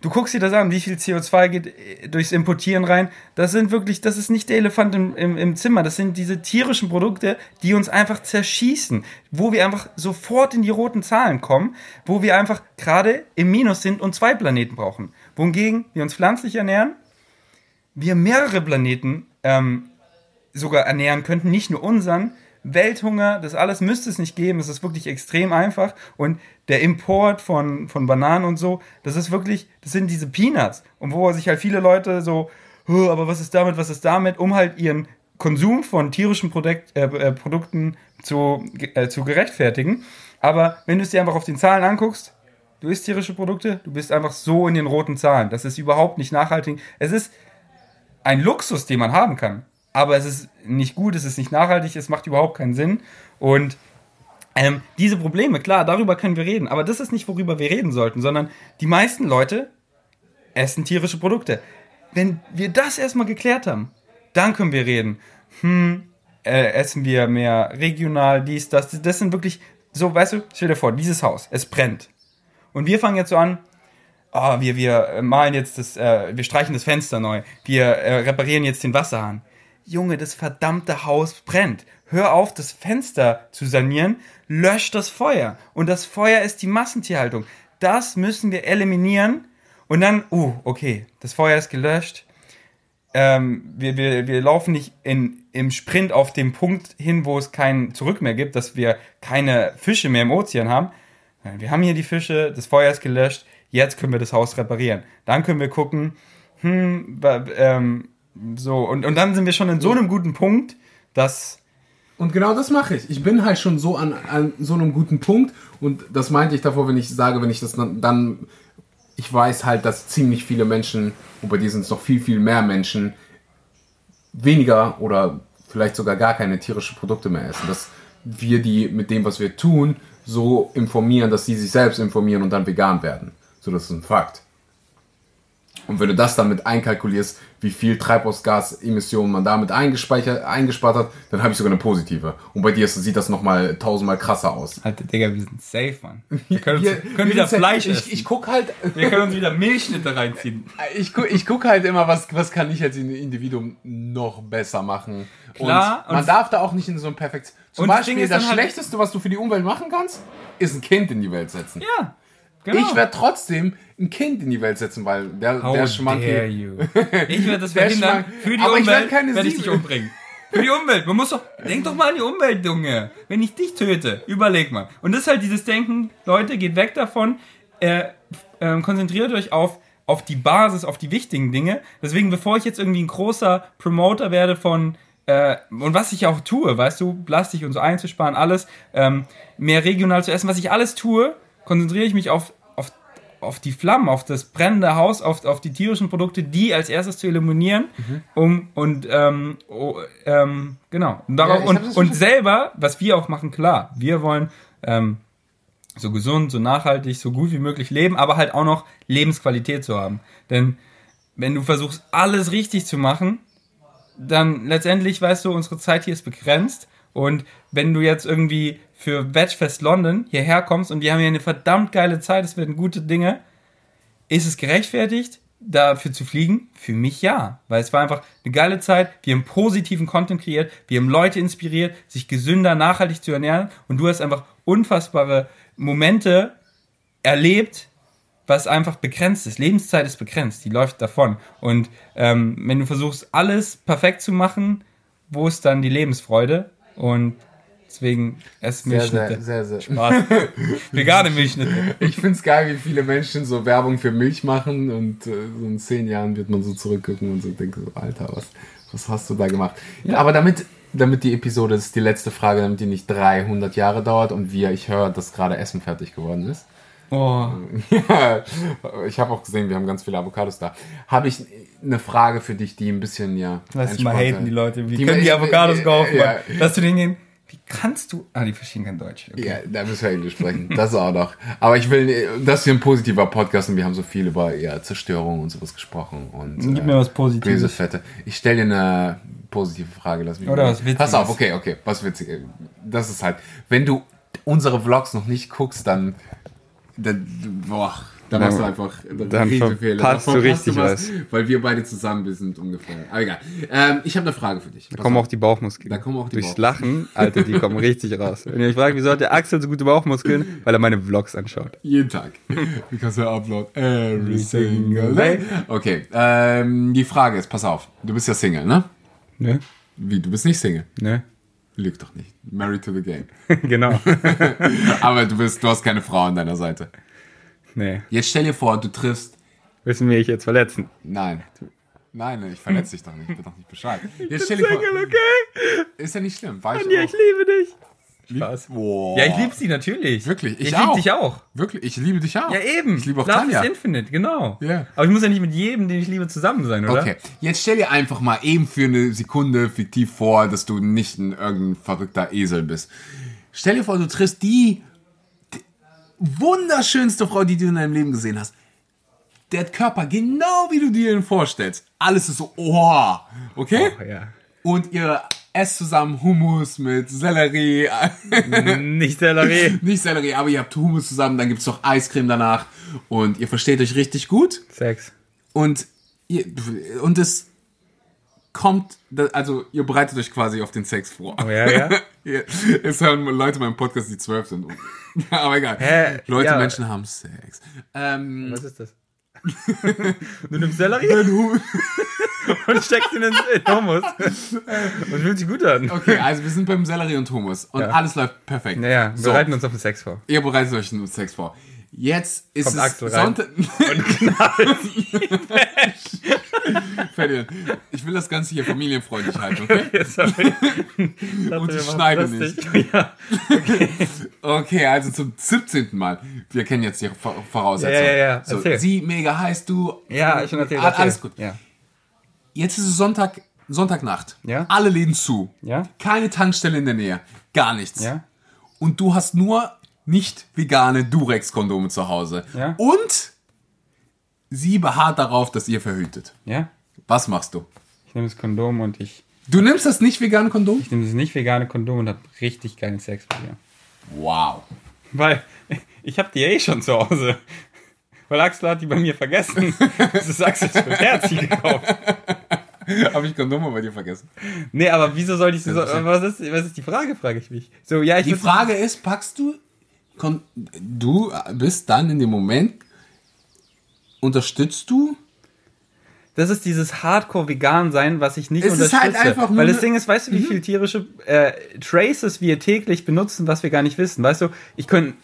du guckst dir das an, wie viel CO2 geht äh, durchs Importieren rein. Das sind wirklich, das ist nicht der Elefant im, im, im, Zimmer. Das sind diese tierischen Produkte, die uns einfach zerschießen. Wo wir einfach sofort in die roten Zahlen kommen, wo wir einfach gerade im Minus sind und zwei Planeten brauchen. Wohingegen wir uns pflanzlich ernähren, wir mehrere Planeten ähm, sogar ernähren könnten, nicht nur unseren, Welthunger, das alles müsste es nicht geben. Es ist wirklich extrem einfach. Und der Import von, von Bananen und so, das ist wirklich, das sind diese Peanuts. Und wo sich halt viele Leute so, aber was ist damit, was ist damit, um halt ihren Konsum von tierischen Produkt, äh, äh, Produkten zu, äh, zu gerechtfertigen. Aber wenn du es dir einfach auf den Zahlen anguckst, du isst tierische Produkte, du bist einfach so in den roten Zahlen. Das ist überhaupt nicht nachhaltig. Es ist ein Luxus, den man haben kann aber es ist nicht gut, es ist nicht nachhaltig, es macht überhaupt keinen Sinn. Und ähm, diese Probleme, klar, darüber können wir reden, aber das ist nicht, worüber wir reden sollten, sondern die meisten Leute essen tierische Produkte. Wenn wir das erstmal geklärt haben, dann können wir reden. Hm, äh, essen wir mehr regional, dies, das, das sind wirklich so, weißt du, stell dir vor, dieses Haus, es brennt. Und wir fangen jetzt so an, oh, wir, wir malen jetzt das, äh, wir streichen das Fenster neu, wir äh, reparieren jetzt den Wasserhahn. Junge, das verdammte Haus brennt. Hör auf, das Fenster zu sanieren, lösch das Feuer. Und das Feuer ist die Massentierhaltung. Das müssen wir eliminieren. Und dann, uh, okay, das Feuer ist gelöscht. Ähm, wir, wir, wir laufen nicht in, im Sprint auf den Punkt hin, wo es kein Zurück mehr gibt, dass wir keine Fische mehr im Ozean haben. Wir haben hier die Fische, das Feuer ist gelöscht, jetzt können wir das Haus reparieren. Dann können wir gucken, hm, ähm, so, und, und dann sind wir schon in so einem guten Punkt, dass. Und genau das mache ich. Ich bin halt schon so an, an so einem guten Punkt und das meinte ich davor, wenn ich sage, wenn ich das dann, dann ich weiß halt, dass ziemlich viele Menschen, und bei dir sind es noch viel, viel mehr Menschen, weniger oder vielleicht sogar gar keine tierischen Produkte mehr essen. Dass wir die mit dem, was wir tun, so informieren, dass sie sich selbst informieren und dann vegan werden. So, das ist ein Fakt. Und wenn du das dann mit einkalkulierst, wie viel Treibhausgasemissionen man damit eingespeichert, eingespart hat, dann habe ich sogar eine positive. Und bei dir sieht das nochmal tausendmal krasser aus. Alter, Digga, wir sind safe, Mann. Wir können, wir, uns, können wieder Fleisch essen. Ich, ich guck halt... Wir können uns wieder Milchschnitte reinziehen. *laughs* Ich, guck, ich guck halt immer, was, was kann ich als Individuum noch besser machen. Klar. Und man und darf da auch nicht in so einem Perfekt... Zum Beispiel, das, das halt Schlechteste, was du für die Umwelt machen kannst, ist ein Kind in die Welt setzen. Ja. Genau. Ich werde trotzdem ein Kind in die Welt setzen, weil der, How der Schmank. Dare you. Ich werde das *laughs* verhindern. Für die aber Umwelt werde werd ich dich umbringen. Für die Umwelt. Man muss doch, denk doch mal an die Umwelt, Junge. Wenn ich dich töte, überleg mal. Und das ist halt dieses Denken, Leute, geht weg davon, äh, äh, konzentriert euch auf, auf die Basis, auf die wichtigen Dinge. Deswegen, bevor ich jetzt irgendwie ein großer Promoter werde von, äh, und was ich auch tue, weißt du, Plastik und so einzusparen, alles, ähm, mehr regional zu essen, was ich alles tue, konzentriere ich mich auf, auf, die Flammen, auf das brennende Haus, auf, auf die tierischen Produkte, die als erstes zu eliminieren, mhm. um und ähm, oh, ähm, genau. Und, darauf, ja, und, und selber, was wir auch machen, klar, wir wollen ähm, so gesund, so nachhaltig, so gut wie möglich leben, aber halt auch noch Lebensqualität zu haben. Denn wenn du versuchst, alles richtig zu machen, dann letztendlich, weißt du, unsere Zeit hier ist begrenzt. Und wenn du jetzt irgendwie für Vegfest London hierher kommst und wir haben hier eine verdammt geile Zeit, es werden gute Dinge, ist es gerechtfertigt, dafür zu fliegen? Für mich ja. Weil es war einfach eine geile Zeit, wir haben positiven Content kreiert, wir haben Leute inspiriert, sich gesünder, nachhaltig zu ernähren und du hast einfach unfassbare Momente erlebt, was einfach begrenzt ist. Lebenszeit ist begrenzt, die läuft davon. Und ähm, wenn du versuchst, alles perfekt zu machen, wo ist dann die Lebensfreude? Und deswegen ess Milchschnitte. Sehr, sehr, sehr, sehr. Spaß. *laughs* Vegane Milchschnitte. Ich finde es geil, wie viele Menschen so Werbung für Milch machen und äh, so in zehn Jahren wird man so zurückgucken und so denken so, Alter, was, was hast du da gemacht? Ja. Aber damit damit die Episode, das ist die letzte Frage, damit die nicht 300 Jahre dauert und wir, ich höre, dass gerade Essen fertig geworden ist. Oh. Ja, *laughs* ich habe auch gesehen, wir haben ganz viele Avocados da. Habe ich eine Frage für dich, die ein bisschen, ja. Lass mal haten, die Leute. Wie die können die Avocados kaufen? Ja, Lass du den gehen. Wie kannst du. Ah, die verstehen kein Deutsch. Okay. Ja, da müssen wir Englisch sprechen. Das auch noch. Aber ich will, das ist hier ein positiver Podcast und wir haben so viel über ja, Zerstörung und sowas gesprochen. Und, Gib äh, mir was Positives. Böse Fette. Ich stelle dir eine positive Frage. Lass mich Oder mal. was Witziges. Pass auf, okay, okay. Was Witziges. Das ist halt, wenn du unsere Vlogs noch nicht guckst, dann. dann boah da machst du einfach dann Fehler. Passt du richtig was, Weil wir beide zusammen sind ungefähr. Aber egal. Ähm, ich habe eine Frage für dich. Da kommen auch die Bauchmuskeln. Da kommen auch die Durchs Lachen, Alter, die kommen richtig raus. Wenn ihr euch fragt, wieso hat der Axel so gute Bauchmuskeln? Weil er meine Vlogs anschaut. Jeden Tag. *laughs* Because I upload every single day. Okay, ähm, die Frage ist, pass auf, du bist ja Single, ne? Ne. Wie, du bist nicht Single? Ne. Lüg doch nicht. Married to the game. *laughs* genau. *laughs* Aber du bist, du hast keine Frau an deiner Seite. Nee. Jetzt stell dir vor, du triffst. Willst du mich jetzt verletzen? Nein. Nein, ich verletze dich doch nicht. Ich bin doch nicht Bescheid. *laughs* Jetzt stell dir vor. okay? Ist ja nicht schlimm. War ich, ja, ich liebe dich. Spaß. Boah. Ja, ich liebe sie natürlich. Wirklich? Ich, ich liebe dich auch. Wirklich? Ich liebe dich auch. Ja, eben. Ich liebe auch Love Tanja. is Infinite, genau. Yeah. Aber ich muss ja nicht mit jedem, den ich liebe, zusammen sein, oder? Okay. Jetzt stell dir einfach mal eben für eine Sekunde fiktiv vor, dass du nicht ein irgendein verrückter Esel bist. Stell dir vor, du triffst die wunderschönste Frau, die du in deinem Leben gesehen hast. Der Körper genau wie du dir ihn vorstellst. Alles ist so, oh, okay? Oh, ja. Und ihr esst zusammen Hummus mit Sellerie. *laughs* Nicht Sellerie. Nicht Sellerie, aber ihr habt Hummus zusammen, dann gibt es noch Eiscreme danach. Und ihr versteht euch richtig gut. Sex. Und, ihr, und es kommt, also ihr bereitet euch quasi auf den Sex vor. Oh ja, ja. *laughs* es hören Leute meinem Podcast, die zwölf sind. *laughs* Aber egal. Hä? Leute, ja. Menschen haben Sex. Ähm, Was ist das? *laughs* du nimmst Sellerie und steckst ihn in den Hummus. Und fühlt sich gut an. Okay, also wir sind beim Sellerie und Hummus und ja. alles läuft perfekt. Naja, wir so. bereiten uns auf den Sex vor. Ihr bereitet euch auf den Sex vor. Jetzt ist Kommt es Axel Sonntag. und knallt Ferdinand, ich will das Ganze hier familienfreundlich halten, okay? Sorry. *laughs* und ich schneide nicht. *laughs* Ja. Okay. okay, also zum 17. Mal. Wir kennen jetzt die Voraussetzungen. Ja, ja, ja. So, sie mega heiß, du. Ja, ich schon erzählt. Alles gut. Ja. Jetzt ist es Sonntag, Sonntagnacht. Ja. Alle Läden zu. Ja. Keine Tankstelle in der Nähe. Gar nichts. Ja. Und du hast nur nicht vegane Durex-Kondome zu Hause. Ja. Und sie beharrt darauf, dass ihr verhütet. Ja. Was machst du? Ich nehme das Kondom und ich. Du nimmst das nicht vegane Kondom? Ich nehme das nicht vegane Kondom und habe richtig geilen Sex mit ihr. Wow. Weil *laughs* ich habe die eh schon zu Hause. Weil Axel hat die bei mir vergessen. *laughs* Das ist Axel für Herzi gekauft. Habe ich Kondome bei dir vergessen? Nee, aber wieso soll ich so. Was ist, was ist die Frage, frage ich mich. So, ja, ich die Frage ist, packst du du bist dann in dem Moment, unterstützt du das ist dieses Hardcore-Vegan-Sein, was ich nicht Es ist unterstütze. halt einfach nur Weil das Ding ist, weißt du, wie viel tierische äh, Traces wir täglich benutzen, was wir gar nicht wissen? Weißt du, ich könnte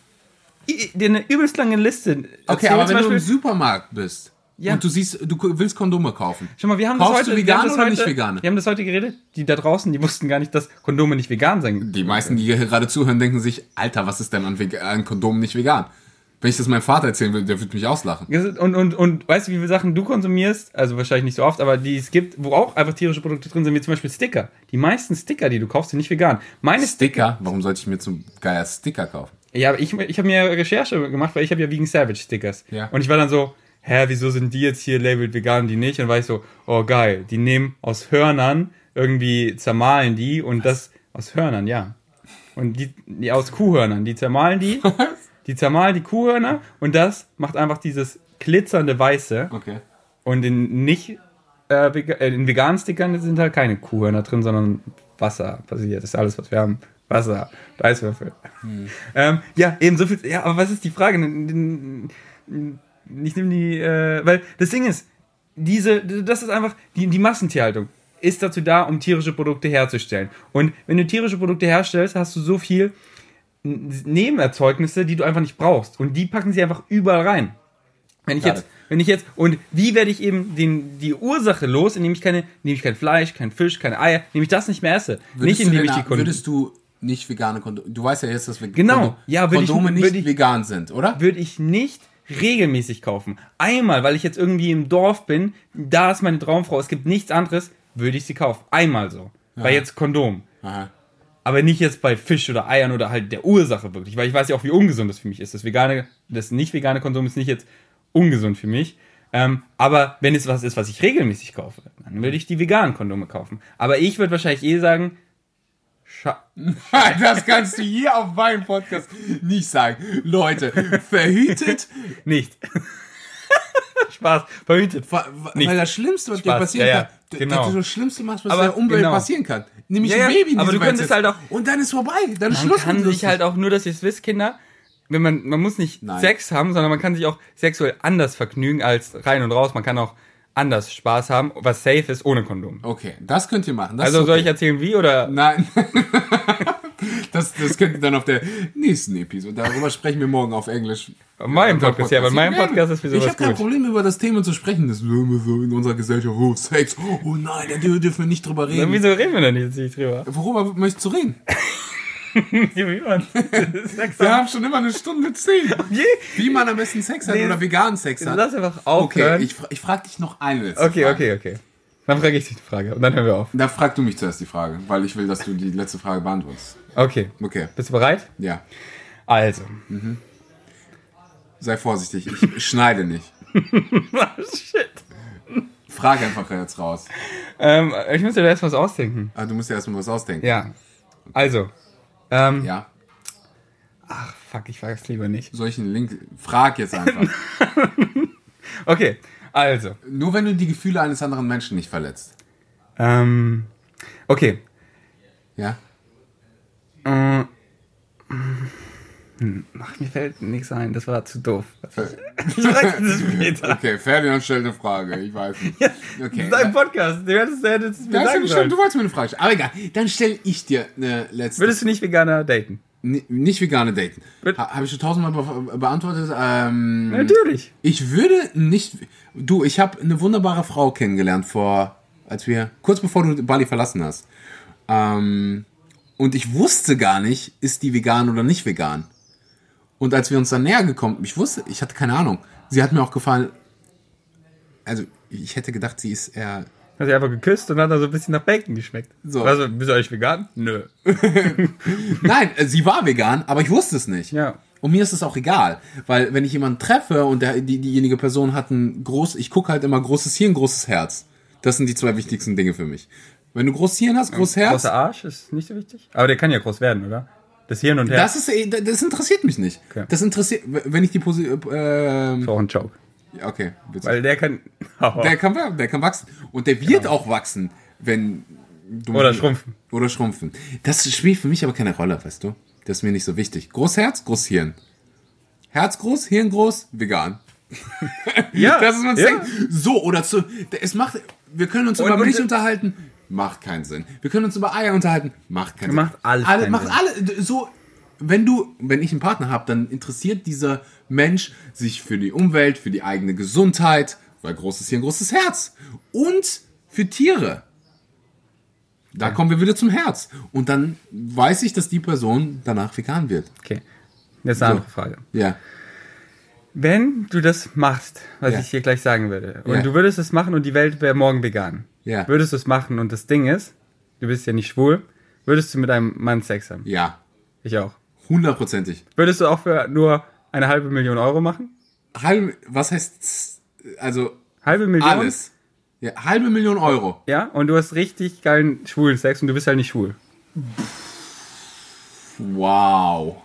dir eine übelst lange Liste Okay, aber wenn du im Beispiel- Supermarkt bist Ja. und du siehst, du willst Kondome kaufen. Schau mal, wir haben Kaufst das heute, du das oder heute, nicht vegane? Wir haben das heute geredet. Die da draußen, die wussten gar nicht, dass Kondome nicht vegan sind. Die meisten, die hier gerade zuhören, denken sich, Alter, was ist denn an, an Kondom nicht vegan? Wenn ich das meinem Vater erzählen will, der wird mich auslachen. Und, und, und weißt du, wie viele Sachen du konsumierst? Also wahrscheinlich nicht so oft, aber die es gibt, wo auch einfach tierische Produkte drin sind, wie zum Beispiel Sticker. Die meisten Sticker, die du kaufst, sind nicht vegan. Meine Sticker? Warum sollte ich mir zum Geier Sticker kaufen? Ja, aber ich, ich habe mir Recherche gemacht, weil ich habe ja Vegan Savage Stickers. Ja. Und ich war dann so, hä, wieso sind die jetzt hier labeled vegan und die nicht? Und war ich so, oh geil, die nehmen aus Hörnern irgendwie zermahlen die und das aus Hörnern, ja. Und die, die aus Kuhhörnern, die zermahlen die, *laughs* die zermahlen die Kuhhörner und das macht einfach dieses glitzernde Weiße. Okay. Und in nicht äh, vega- äh, in veganen Stickern sind halt keine Kuhhörner drin, sondern Wasser basiert. Das ist alles, was wir haben. Wasser, Eiswürfel. Ähm, ja, eben so viel. Ja, aber was ist die Frage? Ich nehme die, äh, weil das Ding ist, diese, das ist einfach die, die Massentierhaltung ist dazu da, um tierische Produkte herzustellen. Und wenn du tierische Produkte herstellst, hast du so viel Nebenerzeugnisse, die du einfach nicht brauchst. Und die packen sie einfach überall rein. Wenn ich Got jetzt, wenn ich jetzt, und wie werde ich eben den, die Ursache los, indem ich keine, indem ich kein Fleisch, kein Fisch, keine Eier, indem ich das nicht mehr esse. nicht du indem ich die Kunden. Würdest du nicht vegane Kondome... Du weißt ja jetzt, dass Ve- Genau. Kondom- Ja, würd ich- Kondome nicht ich- vegan sind, oder? würde ich nicht regelmäßig kaufen. Einmal, weil ich jetzt irgendwie im Dorf bin, da ist meine Traumfrau, es gibt nichts anderes, würde ich sie kaufen. Einmal so. Bei jetzt Kondom. Aha. Aber nicht jetzt bei Fisch oder Eiern oder halt der Ursache wirklich, weil ich weiß ja auch, wie ungesund das für mich ist. Das vegane, das nicht vegane Konsum ist nicht jetzt ungesund für mich. Ähm, aber wenn es was ist, was ich regelmäßig kaufe, dann würde ich die veganen Kondome kaufen. Aber ich würde wahrscheinlich eh sagen, scha *laughs* Das kannst du hier auf meinem Podcast nicht sagen. Leute, verhütet, *laughs* nicht. *laughs* Spaß, verhütet. wa- wa- Nicht. weil das Schlimmste, was dir Spaß, passieren ja, ja, kann, genau. das Schlimmste machst, was Aber der Umwelt genau. passieren kann. Nämlich Ja, ein Baby aber du könntest halt auch- Und dann ist vorbei. Dann ist Man Schluss kann sich halt auch nur, dass ihr es wisst, Kinder, wenn man, man muss nicht Nein. Sex haben, sondern man kann sich auch sexuell anders vergnügen als rein und raus. Man kann auch anders Spaß haben, was safe ist, ohne Kondom. Okay, das könnt ihr machen. Das Also ist soll okay. ich erzählen, wie oder? Nein. *laughs* *laughs* Das, das könnt ihr dann auf der nächsten Episode. Darüber sprechen wir morgen auf Englisch. In meinem Podcast, ja, weil mein Podcast ist für Ich sowas habe kein. Problem, über das Thema zu sprechen. Das ist so in unserer Gesellschaft. Oh, Sex. Oh nein, da dür- dürfen wir nicht drüber Dann reden. wieso reden wir denn jetzt nicht drüber? Worüber möchtest du reden? *laughs* Wie man *laughs* Sex Wir haben. schon immer eine Stunde zehn. *laughs* Wie man am besten Sex hat Nee. oder veganen Sex hat. Lass einfach Okay, aufhören. ich, fra- ich frage dich noch eine letzte Okay, Frage. okay, okay. Dann frage ich dich die Frage und dann hören wir auf. Da frag du mich zuerst die Frage, weil ich will, dass du die letzte Frage beantwortest. Okay. Okay, Bist du bereit? ja. Also. Sei vorsichtig, ich *laughs* schneide nicht. Shit. Frag einfach jetzt raus. Ähm, ich muss dir erst was ausdenken. Ah, du musst dir erstmal was ausdenken. Ja. Also. Ähm, Ja. Ach, fuck, ich frage es lieber nicht. Soll ich einen Link? Frag jetzt einfach. *laughs* Okay, also. Nur wenn du die Gefühle eines anderen Menschen nicht verletzt. Ähm, okay. Ja? Äh, hm, Ach, mir fällt nichts ein, das war zu doof. Ich frage das später. Okay, Ferdinand stellt eine Frage. Ich weiß nicht. Okay. Dein Podcast, du hättest, hättest es mir Ja, sagen sollen. du wolltest mir eine Frage stellen. Aber egal, dann stelle ich dir eine letzte. Würdest du nicht Veganer daten? Ni- nicht vegane daten. Ha, Habe ich schon tausendmal be beantwortet. Ähm, Natürlich. Ich würde nicht. Du, ich habe eine wunderbare Frau kennengelernt vor, als wir kurz bevor du Bali verlassen hast. Ähm, und ich wusste gar nicht, ist die vegan oder nicht vegan. Und als wir uns dann näher gekommen, ich wusste, ich hatte keine Ahnung. Sie hat mir auch gefallen. Also ich hätte gedacht, sie ist eher. Hat sie einfach geküsst und hat dann so ein bisschen nach Bacon geschmeckt. So. Also, bist du eigentlich vegan? Nö. *laughs* Nein, äh, sie war vegan, aber ich wusste es nicht. Ja. Und mir ist es auch egal, weil wenn ich jemanden treffe und der, die, diejenige Person hat ein groß, ich gucke halt immer großes Hirn, großes Herz. Das sind die zwei wichtigsten Dinge für mich. Wenn du großes Hirn hast, großes Herz, Großer Arsch ist nicht so wichtig. Aber der kann ja groß werden, oder? Das Hirn und Herz das ist, eh- das interessiert mich nicht. Okay. Das interessiert, wenn ich die Posi ähm, ist auch ein Joke. okay, bitte. Weil der kann. *laughs* der kann, der kann wachsen und der wird auch wachsen, wenn du Oder schrumpfen. Oder schrumpfen. Das spielt für mich aber keine Rolle, weißt du? Das ist mir nicht so wichtig. Großherz, Großhirn. Herz groß, Hirn groß, vegan. ja. *laughs* Das ist man ja. denkt. So, oder zu, es macht, wir können uns und, über Milch unterhalten, macht keinen Sinn. Wir können uns über Eier unterhalten, macht keinen Sinn. Macht alles alle, macht Sinn. alle, so, wenn du, wenn ich einen Partner habe, dann interessiert dieser Mensch sich für die Umwelt, für die eigene Gesundheit, weil großes hier ein großes Herz. Und für Tiere. Da kommen wir wieder zum Herz. Und dann weiß ich, dass die Person danach vegan wird. Okay. Jetzt eine so. andere Frage. Ja. Wenn du das machst, was ja. ich hier gleich sagen würde, und ja. du würdest es machen und die Welt wäre morgen vegan, ja. würdest du es machen und das Ding ist, du bist ja nicht schwul, würdest du mit einem Mann Sex haben? Ja. Ich auch. Hundertprozentig. Würdest du auch für nur eine halbe Million Euro machen? Halbe, was heißt, also. Halbe Million? Alles. Ja, halbe Million Euro. Ja, und du hast richtig geilen schwulen Sex und du bist halt nicht schwul. Wow.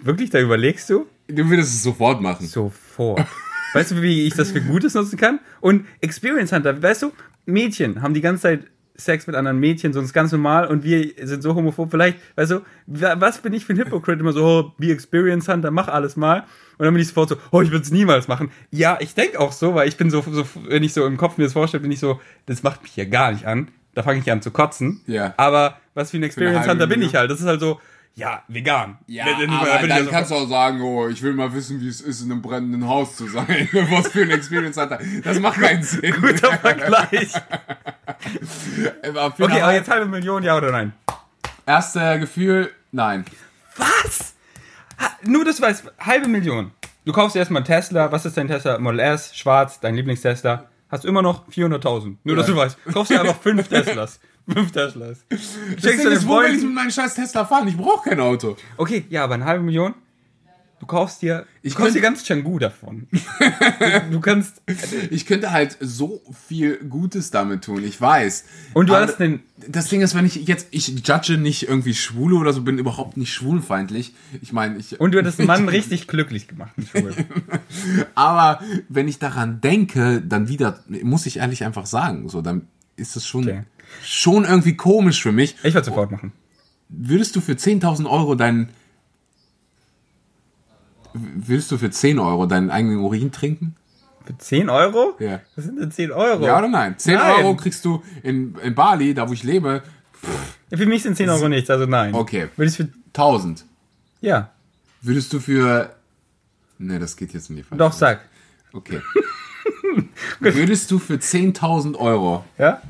Wirklich, da überlegst du? Du würdest es sofort machen. Sofort. weißt du, wie ich das für Gutes nutzen kann? Und Experience Hunter, weißt du, Mädchen haben die ganze Zeit Sex mit anderen Mädchen, sonst ganz normal und wir sind so homophob. Vielleicht, weißt du, was bin ich für ein Hypocrite? Immer so, oh, be Experience Hunter, mach alles mal. Und dann bin ich sofort so, oh, ich würde es niemals machen. Ja, ich denke auch so, weil ich bin so, so, wenn ich so im Kopf mir das vorstelle, bin ich so, das macht mich hier gar nicht an. Da fange ich an zu kotzen. Ja. Aber was für ein Experience Hunter bin ich halt. Das ist halt so, ja, vegan. Ja, wenn, aber dann, dann kannst du auch sagen, oh, ich will mal wissen, wie es ist, in einem brennenden Haus zu sein. *laughs* Was für ein Experience hat er. Das macht keinen Sinn. Guter Vergleich. *laughs* okay, aber jetzt halbe Million, ja oder nein? Erste Gefühl, nein. Was? Ha, nur das weiß, halbe Million. Du kaufst erstmal einen Tesla. Was ist dein Tesla? Model S, schwarz, dein Lieblingstesla. Hast immer noch 400.000. Nur, ja. dass du weißt. Du kaufst dir einfach fünf *laughs* Teslas. Fünf Teslas. Das Ding ist, wo will ich mit meinem scheiß Tesla fahren? Ich brauche kein Auto. Okay, ja, aber eine halbe Million? Du kaufst dir, ich du kaufst dir ganz Changu davon. *laughs* du, du, kannst. Ich könnte halt so viel Gutes damit tun, ich weiß. Und du aber hast den. Das Ding ist, wenn ich jetzt, ich judge nicht irgendwie Schwule oder so, bin überhaupt nicht schwulfeindlich. Ich meine, ich. Und du hättest einen Mann *laughs* richtig glücklich gemacht, *laughs* aber wenn ich daran denke, dann wieder, muss ich ehrlich einfach sagen, so, dann ist es schon. Okay schon irgendwie komisch für mich. Ich würde sofort machen. Würdest du für 10.000 Euro deinen. Würdest du für 10 Euro deinen eigenen Urin trinken? Für 10 Euro? Ja. Was sind denn 10 Euro? Ja oder nein? 10 nein. Euro kriegst du in, in Bali, da wo ich lebe. Ja, für mich sind 10 Euro nichts, also nein. Okay. Würdest du für 1000? Ja. Würdest du für. Ne, das geht jetzt in die falsche Doch, sag. Okay. *laughs* Würdest du für 10.000 Euro ja?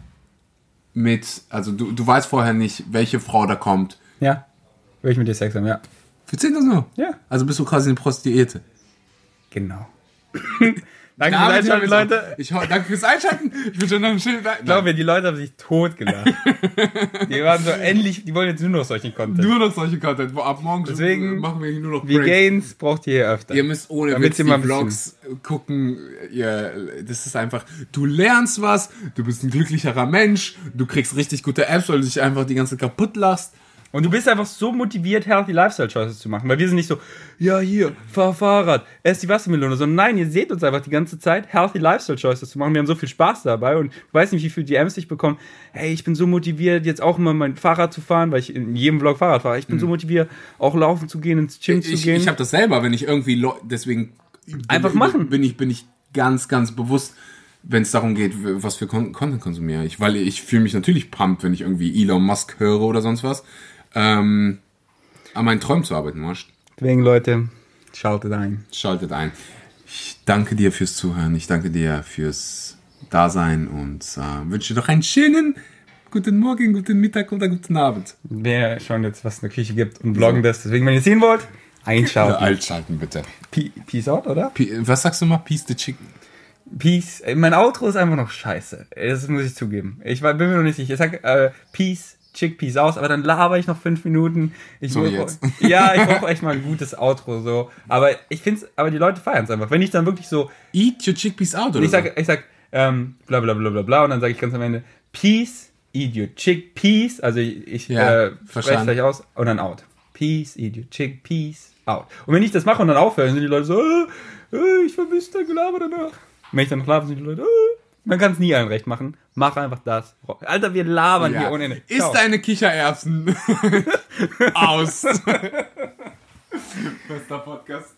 Mit, also du, du weißt vorher nicht, welche Frau da kommt. Ja. Will ich mit dir Sex haben, ja. Für 10.000 Euro? Ja. Also bist du quasi eine Prostituierte. Genau. *laughs* Danke fürs Einschalten, Leute. Ich, danke fürs Einschalten. Ich bin schon noch ein Schild. Ich glaube, die Leute haben sich totgelacht. *laughs* die waren so endlich, die wollen jetzt nur noch solchen Content. Nur noch solche Content. Wo ab morgen Deswegen machen wir hier nur noch Wie Gains braucht ihr hier öfter. Ihr müsst ohne Damit Witz die Vlogs gucken. Ihr, das ist einfach, du lernst was, du bist ein glücklicherer Mensch, du kriegst richtig gute Apps, weil du dich einfach die ganze kaputt lachst. Und du bist einfach so motiviert, healthy Lifestyle Choices zu machen. Weil wir sind nicht so, ja, hier, fahr Fahrrad, ess die Wassermelone. Sondern nein, ihr seht uns einfach die ganze Zeit, healthy Lifestyle Choices zu machen. Wir haben so viel Spaß dabei und ich weiß nicht, wie viele DMs ich bekomme. Hey, ich bin so motiviert, jetzt auch mal mein Fahrrad zu fahren, weil ich in jedem Vlog Fahrrad fahre. Ich bin mhm. so motiviert, auch laufen zu gehen, ins Gym ich, zu gehen. Ich habe das selber, wenn ich irgendwie, deswegen. Einfach bin, machen. Bin ich, bin ich ganz, ganz bewusst wenn es darum geht, was für Content konsumiere ich. Weil ich fühle mich natürlich pumped, wenn ich irgendwie Elon Musk höre oder sonst was. Ähm, an meinen Träumen zu arbeiten, Marsch. Deswegen, Leute, schaltet ein. Schaltet ein. Ich danke dir fürs Zuhören. Ich danke dir fürs Dasein und äh, wünsche dir noch einen schönen guten Morgen, guten Mittag oder guten Abend. Wir schauen jetzt, was es in der Küche gibt und vloggen das. Deswegen, wenn ihr sehen wollt, einschalten. Ja, einschalten, bitte. Peace out, oder? was sagst du mal? Peace the Chicken. Peace. Mein Outro ist einfach noch scheiße. Das muss ich zugeben. Ich bin mir noch nicht sicher. Ich sag äh, Peace Chickpeas aus, aber dann laber ich noch fünf Minuten. Ich so jetzt. *laughs* Ja, ich brauche echt mal ein gutes Outro so. Aber ich finde aber die Leute feiern es einfach. Wenn ich dann wirklich so. Eat your chickpeas out, oder? Ich sag, ich sag, ähm, bla bla bla bla bla und dann sage ich ganz am Ende, Peace, eat your chickpeas. Also ich, ich ja, äh, spreche gleich aus und dann out. Peace, eat your chickpeas, out. Und wenn ich das mache und dann aufhöre, sind die Leute so, äh, äh, ich vermisse dein Gelaber danach. Wenn ich dann noch laber, sind die Leute, äh, man kann es nie allen recht machen. Mach einfach das. Alter, wir labern ja. hier ohne Ende. Ist deine Kichererbsen *laughs* aus. *laughs* Bester Podcast.